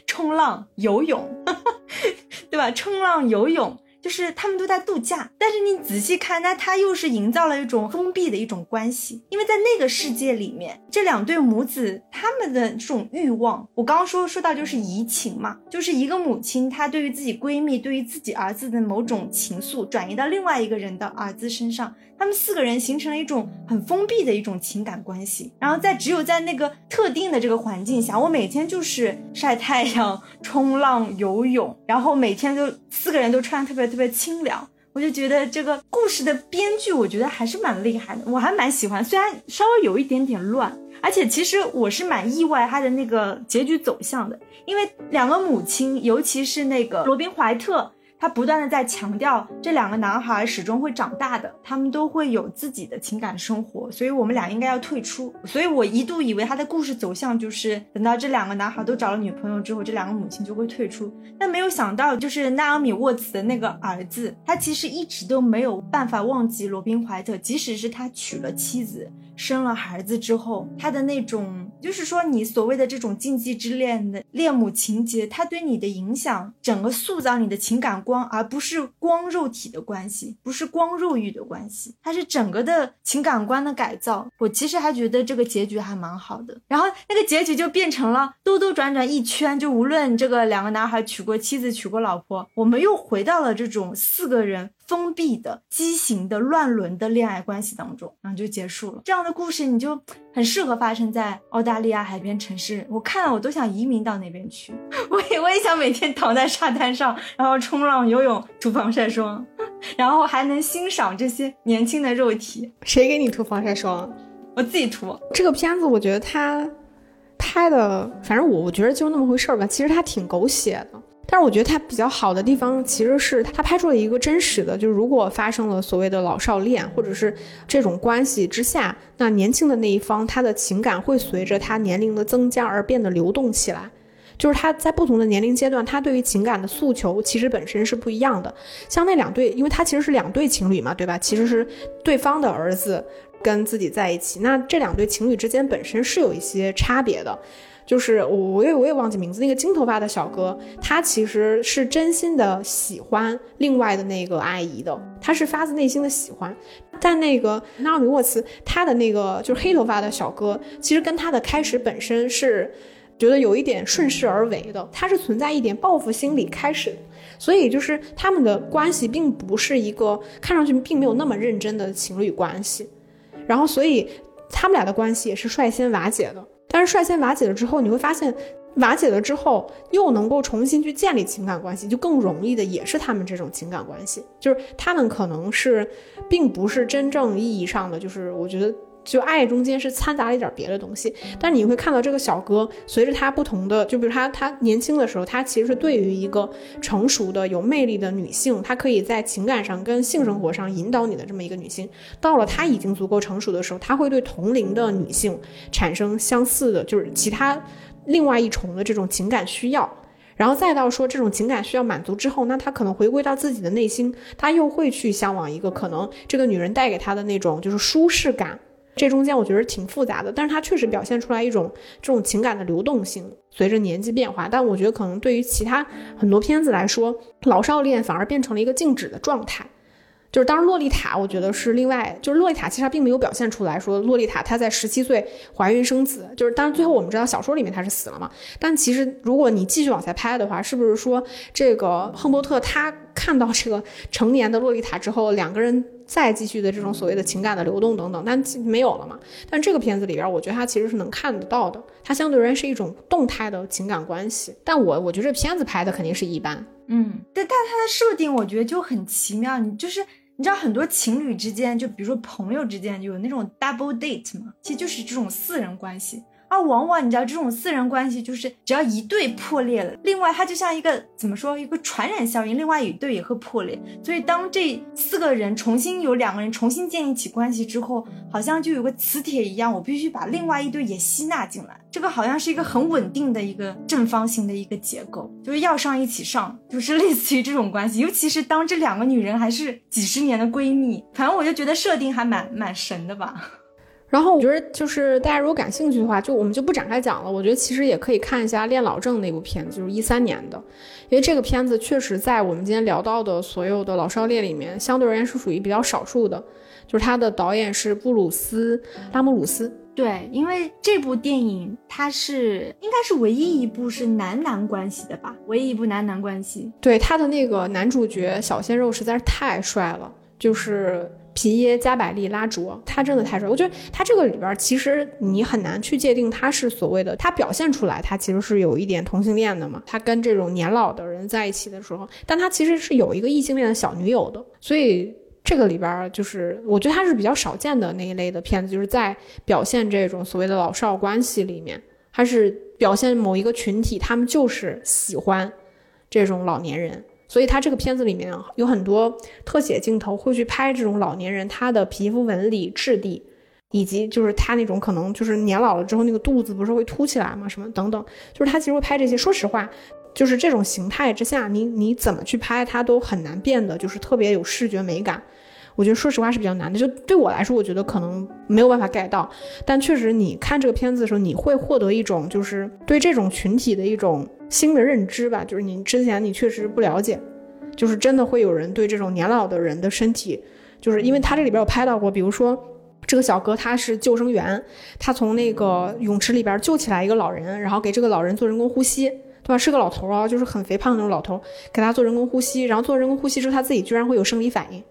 冲浪、游泳。对吧？冲浪、游泳，就是他们都在度假。但是你仔细看，那他又是营造了一种封闭的一种关系，因为在那个世界里面，这两对母子他们的这种欲望，我刚刚说说到就是移情嘛，就是一个母亲她对于自己闺蜜、对于自己儿子的某种情愫转移到另外一个人的儿子身上。他们四个人形成了一种很封闭的一种情感关系，然后在只有在那个特定的这个环境下，我每天就是晒太阳、冲浪、游泳，然后每天都四个人都穿特别特别清凉，我就觉得这个故事的编剧，我觉得还是蛮厉害的，我还蛮喜欢，虽然稍微有一点点乱，而且其实我是蛮意外他的那个结局走向的，因为两个母亲，尤其是那个罗宾怀特。他不断的在强调这两个男孩始终会长大的，他们都会有自己的情感生活，所以我们俩应该要退出。所以我一度以为他的故事走向就是等到这两个男孩都找了女朋友之后，这两个母亲就会退出。但没有想到，就是奈奥米沃茨的那个儿子，他其实一直都没有办法忘记罗宾怀特，即使是他娶了妻子。生了孩子之后，他的那种，就是说你所谓的这种禁忌之恋的恋母情节，他对你的影响，整个塑造你的情感观，而不是光肉体的关系，不是光肉欲的关系，它是整个的情感观的改造。我其实还觉得这个结局还蛮好的。然后那个结局就变成了兜兜转转一圈，就无论这个两个男孩娶过妻子，娶过老婆，我们又回到了这种四个人。封闭的、畸形的、乱伦的恋爱关系当中，然后就结束了。这样的故事你就很适合发生在澳大利亚海边城市。我看了我都想移民到那边去。我也我也想每天躺在沙滩上，然后冲浪、游泳、涂防晒霜，然后还能欣赏这些年轻的肉体。谁给你涂防晒霜？我自己涂。这个片子我觉得他拍的，反正我我觉得就那么回事儿吧。其实他挺狗血的。但是我觉得它比较好的地方，其实是它拍出了一个真实的，就是如果发生了所谓的老少恋，或者是这种关系之下，那年轻的那一方他的情感会随着他年龄的增加而变得流动起来，就是他在不同的年龄阶段，他对于情感的诉求其实本身是不一样的。像那两对，因为他其实是两对情侣嘛，对吧？其实是对方的儿子跟自己在一起，那这两对情侣之间本身是有一些差别的。就是我，我也我也忘记名字，那个金头发的小哥，他其实是真心的喜欢另外的那个阿姨的，他是发自内心的喜欢。但那个纳奥米沃茨，他的那个就是黑头发的小哥，其实跟他的开始本身是觉得有一点顺势而为的，他是存在一点报复心理开始，所以就是他们的关系并不是一个看上去并没有那么认真的情侣关系，然后所以他们俩的关系也是率先瓦解的。但是率先瓦解了之后，你会发现，瓦解了之后又能够重新去建立情感关系，就更容易的也是他们这种情感关系，就是他们可能是，并不是真正意义上的，就是我觉得。就爱中间是掺杂了一点别的东西，但你会看到这个小哥随着他不同的，就比如他他年轻的时候，他其实是对于一个成熟的有魅力的女性，他可以在情感上跟性生活上引导你的这么一个女性，到了他已经足够成熟的时候，他会对同龄的女性产生相似的，就是其他另外一重的这种情感需要，然后再到说这种情感需要满足之后，那他可能回归到自己的内心，他又会去向往一个可能这个女人带给他的那种就是舒适感。这中间我觉得挺复杂的，但是它确实表现出来一种这种情感的流动性，随着年纪变化。但我觉得可能对于其他很多片子来说，老少恋反而变成了一个静止的状态。就是当然，洛丽塔我觉得是另外，就是洛丽塔其实它并没有表现出来说洛丽塔她在十七岁怀孕生子，就是当然最后我们知道小说里面她是死了嘛。但其实如果你继续往下拍的话，是不是说这个亨伯特他看到这个成年的洛丽塔之后，两个人？再继续的这种所谓的情感的流动等等，但没有了嘛？但这个片子里边，我觉得它其实是能看得到的，它相对而言是一种动态的情感关系。但我我觉得这片子拍的肯定是一般，嗯，但但它的设定我觉得就很奇妙。你就是你知道很多情侣之间，就比如说朋友之间有那种 double date 嘛，其实就是这种四人关系。而往往你知道这种私人关系，就是只要一对破裂了，另外它就像一个怎么说，一个传染效应，另外一对也会破裂。所以当这四个人重新有两个人重新建立起关系之后，好像就有个磁铁一样，我必须把另外一对也吸纳进来。这个好像是一个很稳定的一个正方形的一个结构，就是要上一起上，就是类似于这种关系。尤其是当这两个女人还是几十年的闺蜜，反正我就觉得设定还蛮蛮神的吧。然后我觉得，就是大家如果感兴趣的话，就我们就不展开讲了。我觉得其实也可以看一下《恋老症》那部片子，就是一三年的，因为这个片子确实在我们今天聊到的所有的老少恋里面，相对而言是属于比较少数的。就是他的导演是布鲁斯·拉姆鲁斯。对，因为这部电影它是应该是唯一一部是男男关系的吧？唯一一部男男关系。对，他的那个男主角小鲜肉实在是太帅了，就是。皮耶加百利拉卓，他真的太帅。我觉得他这个里边，其实你很难去界定他是所谓的，他表现出来他其实是有一点同性恋的嘛。他跟这种年老的人在一起的时候，但他其实是有一个异性恋的小女友的。所以这个里边就是，我觉得他是比较少见的那一类的片子，就是在表现这种所谓的老少关系里面，他是表现某一个群体，他们就是喜欢这种老年人。所以他这个片子里面有很多特写镜头会去拍这种老年人他的皮肤纹理质地，以及就是他那种可能就是年老了之后那个肚子不是会凸起来吗？什么等等，就是他其实会拍这些。说实话，就是这种形态之下，你你怎么去拍它都很难变得就是特别有视觉美感。我觉得说实话是比较难的，就对我来说，我觉得可能没有办法 get 到。但确实，你看这个片子的时候，你会获得一种就是对这种群体的一种新的认知吧。就是你之前你确实不了解，就是真的会有人对这种年老的人的身体，就是因为他这里边有拍到过，比如说这个小哥他是救生员，他从那个泳池里边救起来一个老人，然后给这个老人做人工呼吸，对吧？是个老头啊，就是很肥胖的那种老头，给他做人工呼吸，然后做人工呼吸之后，他自己居然会有生理反应。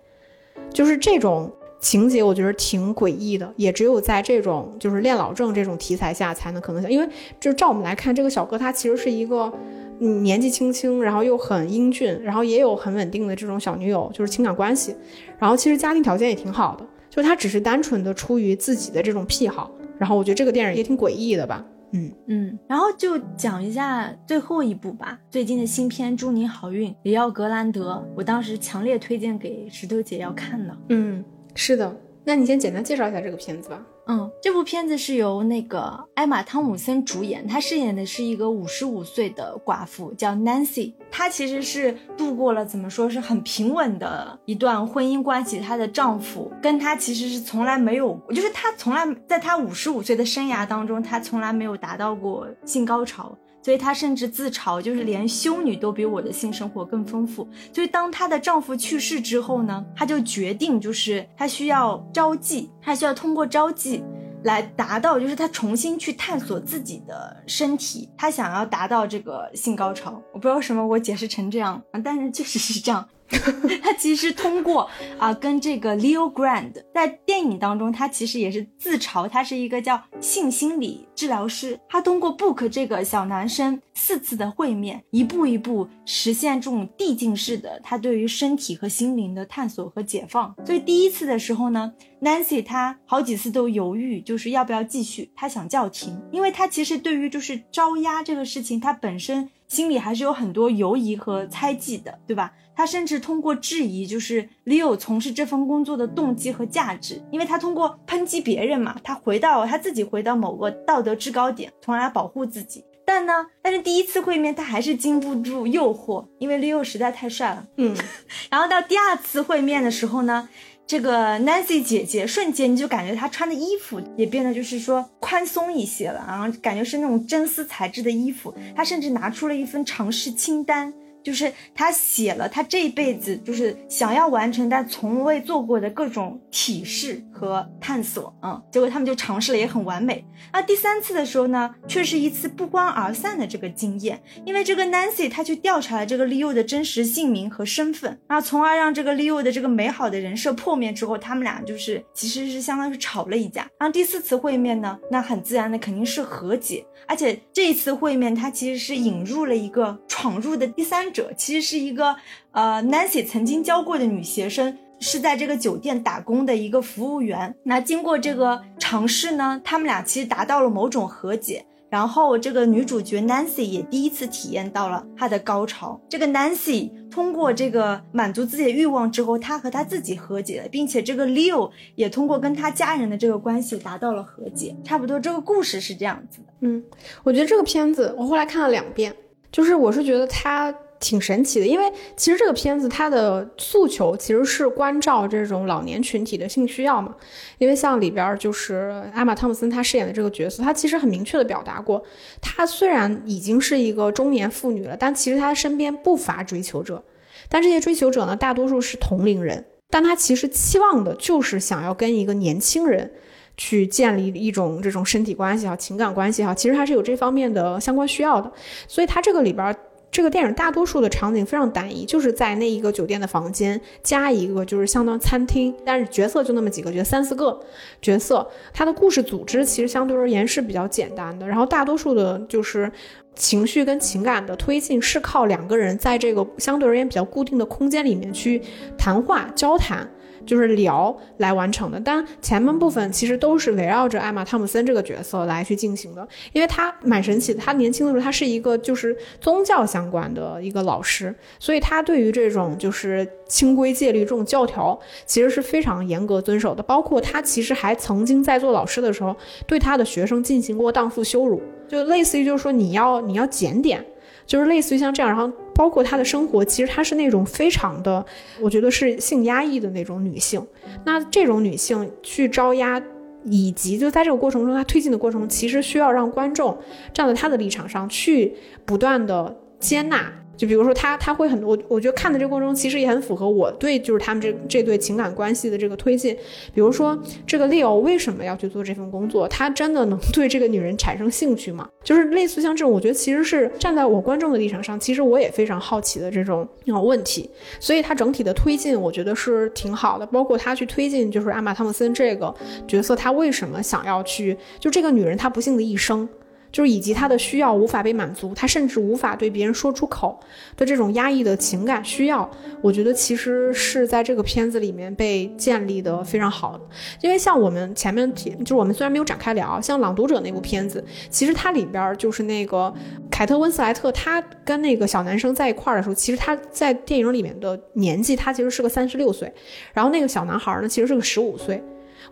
就是这种情节，我觉得挺诡异的，也只有在这种就是恋老症这种题材下才能可能想，因为就是照我们来看，这个小哥他其实是一个嗯年纪轻轻，然后又很英俊，然后也有很稳定的这种小女友，就是情感关系，然后其实家庭条件也挺好的，就是他只是单纯的出于自己的这种癖好，然后我觉得这个电影也挺诡异的吧。嗯嗯，然后就讲一下最后一部吧。最近的新片《祝你好运》，里奥格兰德，我当时强烈推荐给石头姐要看的。嗯，是的，那你先简单介绍一下这个片子吧。嗯，这部片子是由那个艾玛汤姆森主演，她饰演的是一个五十五岁的寡妇，叫 Nancy。她其实是度过了怎么说是很平稳的一段婚姻关系。她的丈夫跟她其实是从来没有，就是她从来在她五十五岁的生涯当中，她从来没有达到过性高潮。所以她甚至自嘲，就是连修女都比我的性生活更丰富。所以当她的丈夫去世之后呢，她就决定，就是她需要招妓，她需要通过招妓来达到，就是她重新去探索自己的身体，她想要达到这个性高潮。我不知道为什么我解释成这样，但是确实是这样。他其实通过啊，跟这个 Leo Grand 在电影当中，他其实也是自嘲，他是一个叫性心理治疗师。他通过 Book 这个小男生四次的会面，一步一步实现这种递进式的他对于身体和心灵的探索和解放。所以第一次的时候呢，Nancy 他好几次都犹豫，就是要不要继续，他想叫停，因为他其实对于就是招压这个事情，他本身心里还是有很多犹疑和猜忌的，对吧？他甚至通过质疑，就是 Leo 从事这份工作的动机和价值，因为他通过抨击别人嘛，他回到他自己回到某个道德制高点，从而来保护自己。但呢，但是第一次会面他还是经不住诱惑，因为 Leo 实在太帅了。嗯，然后到第二次会面的时候呢，这个 Nancy 姐姐瞬间你就感觉她穿的衣服也变得就是说宽松一些了，然后感觉是那种真丝材质的衣服。她甚至拿出了一份尝试清单。就是他写了他这一辈子就是想要完成但从未做过的各种体式和探索嗯，结果他们就尝试了也很完美。那第三次的时候呢，却是一次不欢而散的这个经验，因为这个 Nancy 她去调查了这个 Leo 的真实姓名和身份，然后从而让这个 Leo 的这个美好的人设破灭之后，他们俩就是其实是相当于吵了一架。然后第四次会面呢，那很自然的肯定是和解，而且这一次会面他其实是引入了一个闯入的第三。者其实是一个呃，Nancy 曾经教过的女学生，是在这个酒店打工的一个服务员。那经过这个尝试呢，他们俩其实达到了某种和解。然后这个女主角 Nancy 也第一次体验到了她的高潮。这个 Nancy 通过这个满足自己的欲望之后，她和她自己和解了，并且这个 Leo 也通过跟他家人的这个关系达到了和解。差不多这个故事是这样子的。嗯，我觉得这个片子我后来看了两遍，就是我是觉得它。挺神奇的，因为其实这个片子它的诉求其实是关照这种老年群体的性需要嘛。因为像里边就是艾玛汤姆森她饰演的这个角色，她其实很明确的表达过，她虽然已经是一个中年妇女了，但其实她身边不乏追求者。但这些追求者呢，大多数是同龄人，但她其实期望的就是想要跟一个年轻人去建立一种这种身体关系哈、情感关系哈，其实还是有这方面的相关需要的。所以他这个里边。这个电影大多数的场景非常单一，就是在那一个酒店的房间加一个就是相当餐厅，但是角色就那么几个，角三四个角色，它的故事组织其实相对而言是比较简单的，然后大多数的就是情绪跟情感的推进是靠两个人在这个相对而言比较固定的空间里面去谈话交谈。就是聊来完成的。但前半部分其实都是围绕着艾玛汤姆森这个角色来去进行的，因为他蛮神奇的。他年轻的时候，他是一个就是宗教相关的一个老师，所以他对于这种就是清规戒律这种教条，其实是非常严格遵守的。包括他其实还曾经在做老师的时候，对他的学生进行过荡妇羞辱，就类似于就是说你要你要检点。就是类似于像这样，然后包括她的生活，其实她是那种非常的，我觉得是性压抑的那种女性。那这种女性去招压，以及就在这个过程中，她推进的过程中，其实需要让观众站在她的立场上去不断的接纳。就比如说他，他会很多，我觉得看的这个过程中，其实也很符合我对就是他们这这对情感关系的这个推进。比如说这个 Leo 为什么要去做这份工作？他真的能对这个女人产生兴趣吗？就是类似像这种，我觉得其实是站在我观众的立场上，其实我也非常好奇的这种问题。所以他整体的推进，我觉得是挺好的。包括他去推进就是艾玛汤姆森这个角色，他为什么想要去？就这个女人她不幸的一生。就是以及他的需要无法被满足，他甚至无法对别人说出口的这种压抑的情感需要，我觉得其实是在这个片子里面被建立的非常好的。因为像我们前面提，就是我们虽然没有展开聊，像《朗读者》那部片子，其实它里边就是那个凯特温斯莱特，她跟那个小男生在一块儿的时候，其实他在电影里面的年纪，他其实是个三十六岁，然后那个小男孩呢，其实是个十五岁。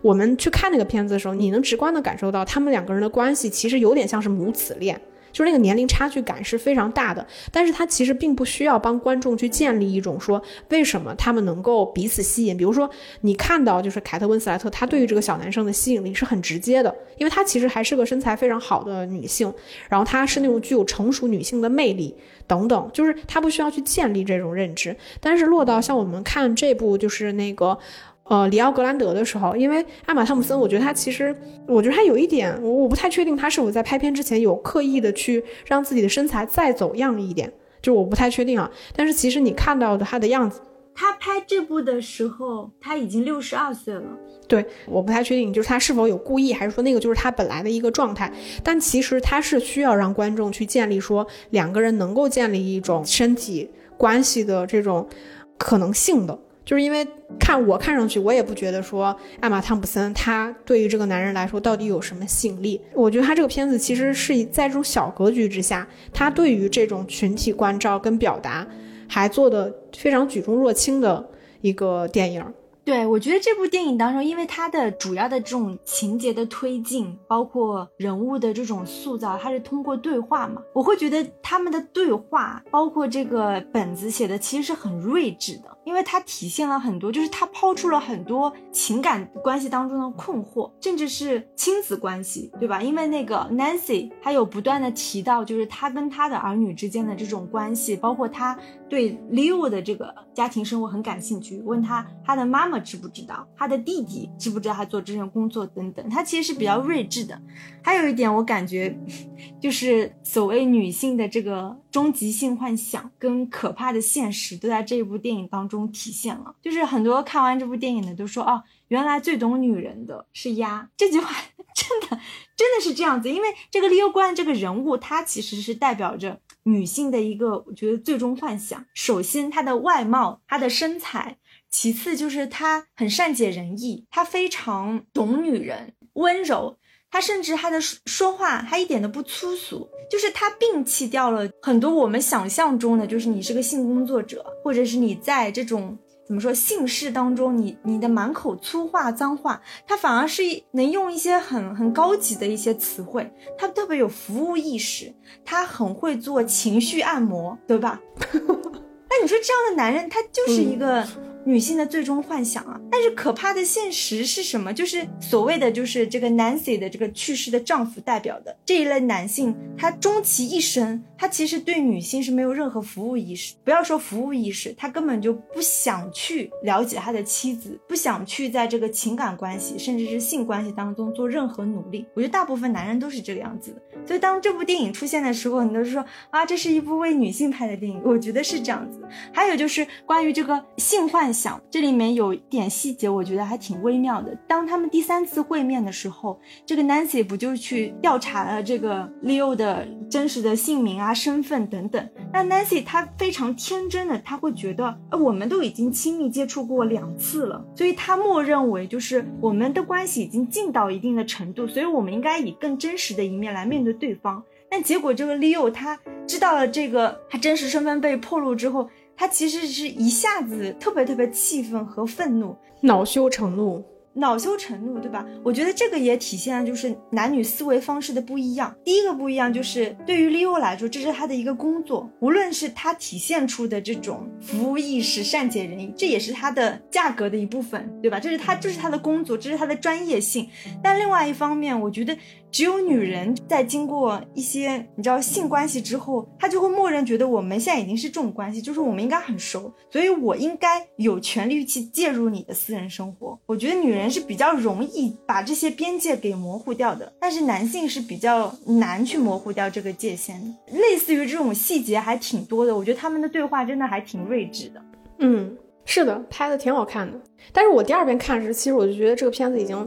我们去看那个片子的时候，你能直观的感受到他们两个人的关系其实有点像是母子恋，就是那个年龄差距感是非常大的。但是他其实并不需要帮观众去建立一种说为什么他们能够彼此吸引。比如说你看到就是凯特温斯莱特，她对于这个小男生的吸引力是很直接的，因为她其实还是个身材非常好的女性，然后她是那种具有成熟女性的魅力等等，就是她不需要去建立这种认知。但是落到像我们看这部就是那个。呃，里奥格兰德的时候，因为艾玛汤姆森，我觉得他其实，我觉得他有一点，我我不太确定他是否在拍片之前有刻意的去让自己的身材再走样一点，就我不太确定啊。但是其实你看到的他的样子，他拍这部的时候他已经六十二岁了。对，我不太确定，就是他是否有故意，还是说那个就是他本来的一个状态。但其实他是需要让观众去建立说两个人能够建立一种身体关系的这种可能性的。就是因为看我看上去，我也不觉得说艾玛汤普森她对于这个男人来说到底有什么吸引力。我觉得他这个片子其实是在这种小格局之下，他对于这种群体关照跟表达还做的非常举重若轻的一个电影。对，我觉得这部电影当中，因为它的主要的这种情节的推进，包括人物的这种塑造，它是通过对话嘛，我会觉得他们的对话，包括这个本子写的其实是很睿智的。因为它体现了很多，就是它抛出了很多情感关系当中的困惑，甚至是亲子关系，对吧？因为那个 Nancy 还有不断的提到，就是他跟他的儿女之间的这种关系，包括他对 Leo 的这个家庭生活很感兴趣，问他他的妈妈知不知道，他的弟弟知不知道他做这项工作等等，他其实是比较睿智的。还有一点，我感觉就是所谓女性的这个终极性幻想跟可怕的现实，都在这一部电影当中。体现了，就是很多看完这部电影的都说，哦，原来最懂女人的是鸭。这句话 真的真的是这样子，因为这个利欧关这个人物，他其实是代表着女性的一个，我觉得最终幻想。首先，她的外貌，她的身材；其次，就是她很善解人意，她非常懂女人，温柔。她甚至她的说话，她一点都不粗俗，就是她摒弃掉了很多我们想象中的，就是你是个性工作者，或者是你在这种怎么说姓氏当中，你你的满口粗话脏话，他反而是能用一些很很高级的一些词汇，他特别有服务意识，他很会做情绪按摩，对吧？那你说这样的男人，他就是一个。女性的最终幻想啊，但是可怕的现实是什么？就是所谓的，就是这个 Nancy 的这个去世的丈夫代表的这一类男性，他终其一生，他其实对女性是没有任何服务意识。不要说服务意识，他根本就不想去了解他的妻子，不想去在这个情感关系甚至是性关系当中做任何努力。我觉得大部分男人都是这个样子的，所以当这部电影出现的时候，很多人说啊，这是一部为女性拍的电影。我觉得是这样子。还有就是关于这个性幻想，这里面有一点细节，我觉得还挺微妙的。当他们第三次会面的时候，这个 Nancy 不就去调查了这个 Leo 的真实的姓名啊、身份等等。那 Nancy 她非常天真的，她会觉得，呃，我们都已经亲密接触过两次了，所以她默认为就是我们的关系已经近到一定的程度，所以我们应该以更真实的一面来面对对方。但结果这个 Leo 他知道了这个他真实身份被暴露之后，他其实是一下子特别特别气愤和愤怒，恼羞成怒。恼羞成怒，对吧？我觉得这个也体现了就是男女思维方式的不一样。第一个不一样就是对于 Leo 来说，这是他的一个工作，无论是他体现出的这种服务意识、善解人意，这也是他的价格的一部分，对吧？这是他，这是他的工作，这是他的专业性。但另外一方面，我觉得。只有女人在经过一些你知道性关系之后，她就会默认觉得我们现在已经是这种关系，就是我们应该很熟，所以我应该有权利去介入你的私人生活。我觉得女人是比较容易把这些边界给模糊掉的，但是男性是比较难去模糊掉这个界限的。类似于这种细节还挺多的，我觉得他们的对话真的还挺睿智的。嗯，是的，拍的挺好看的。但是我第二遍看时，其实我就觉得这个片子已经。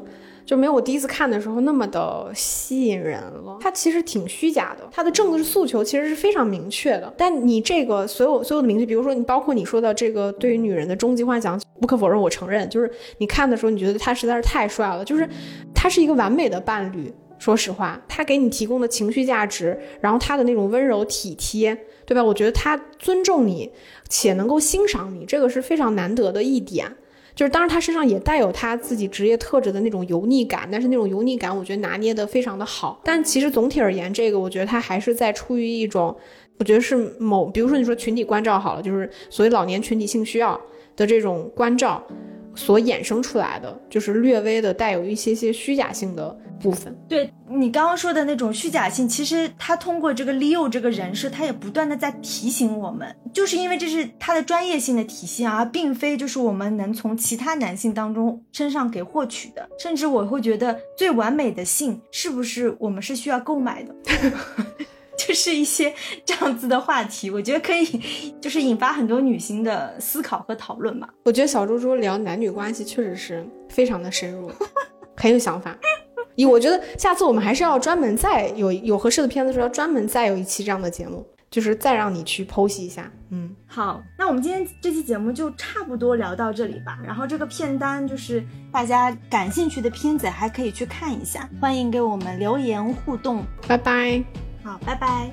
就没有我第一次看的时候那么的吸引人了。它其实挺虚假的，它的政治诉求其实是非常明确的。但你这个所有所有的明确，比如说你包括你说的这个对于女人的终极幻想，不可否认，我承认，就是你看的时候你觉得他实在是太帅了，就是他是一个完美的伴侣。说实话，他给你提供的情绪价值，然后他的那种温柔体贴，对吧？我觉得他尊重你且能够欣赏你，这个是非常难得的一点。就是，当然他身上也带有他自己职业特质的那种油腻感，但是那种油腻感，我觉得拿捏的非常的好。但其实总体而言，这个我觉得他还是在出于一种，我觉得是某，比如说你说群体关照好了，就是所谓老年群体性需要的这种关照。所衍生出来的就是略微的带有一些些虚假性的部分。对你刚刚说的那种虚假性，其实他通过这个 Leo 这个人设，他也不断的在提醒我们，就是因为这是他的专业性的体现啊，并非就是我们能从其他男性当中身上给获取的。甚至我会觉得，最完美的性是不是我们是需要购买的？就是一些这样子的话题，我觉得可以，就是引发很多女性的思考和讨论吧。我觉得小猪猪聊男女关系确实是非常的深入，很有想法。以我觉得下次我们还是要专门再有有合适的片子时候，专门再有一期这样的节目，就是再让你去剖析一下。嗯，好，那我们今天这期节目就差不多聊到这里吧。然后这个片单就是大家感兴趣的片子还可以去看一下，欢迎给我们留言互动。拜拜。好，拜拜。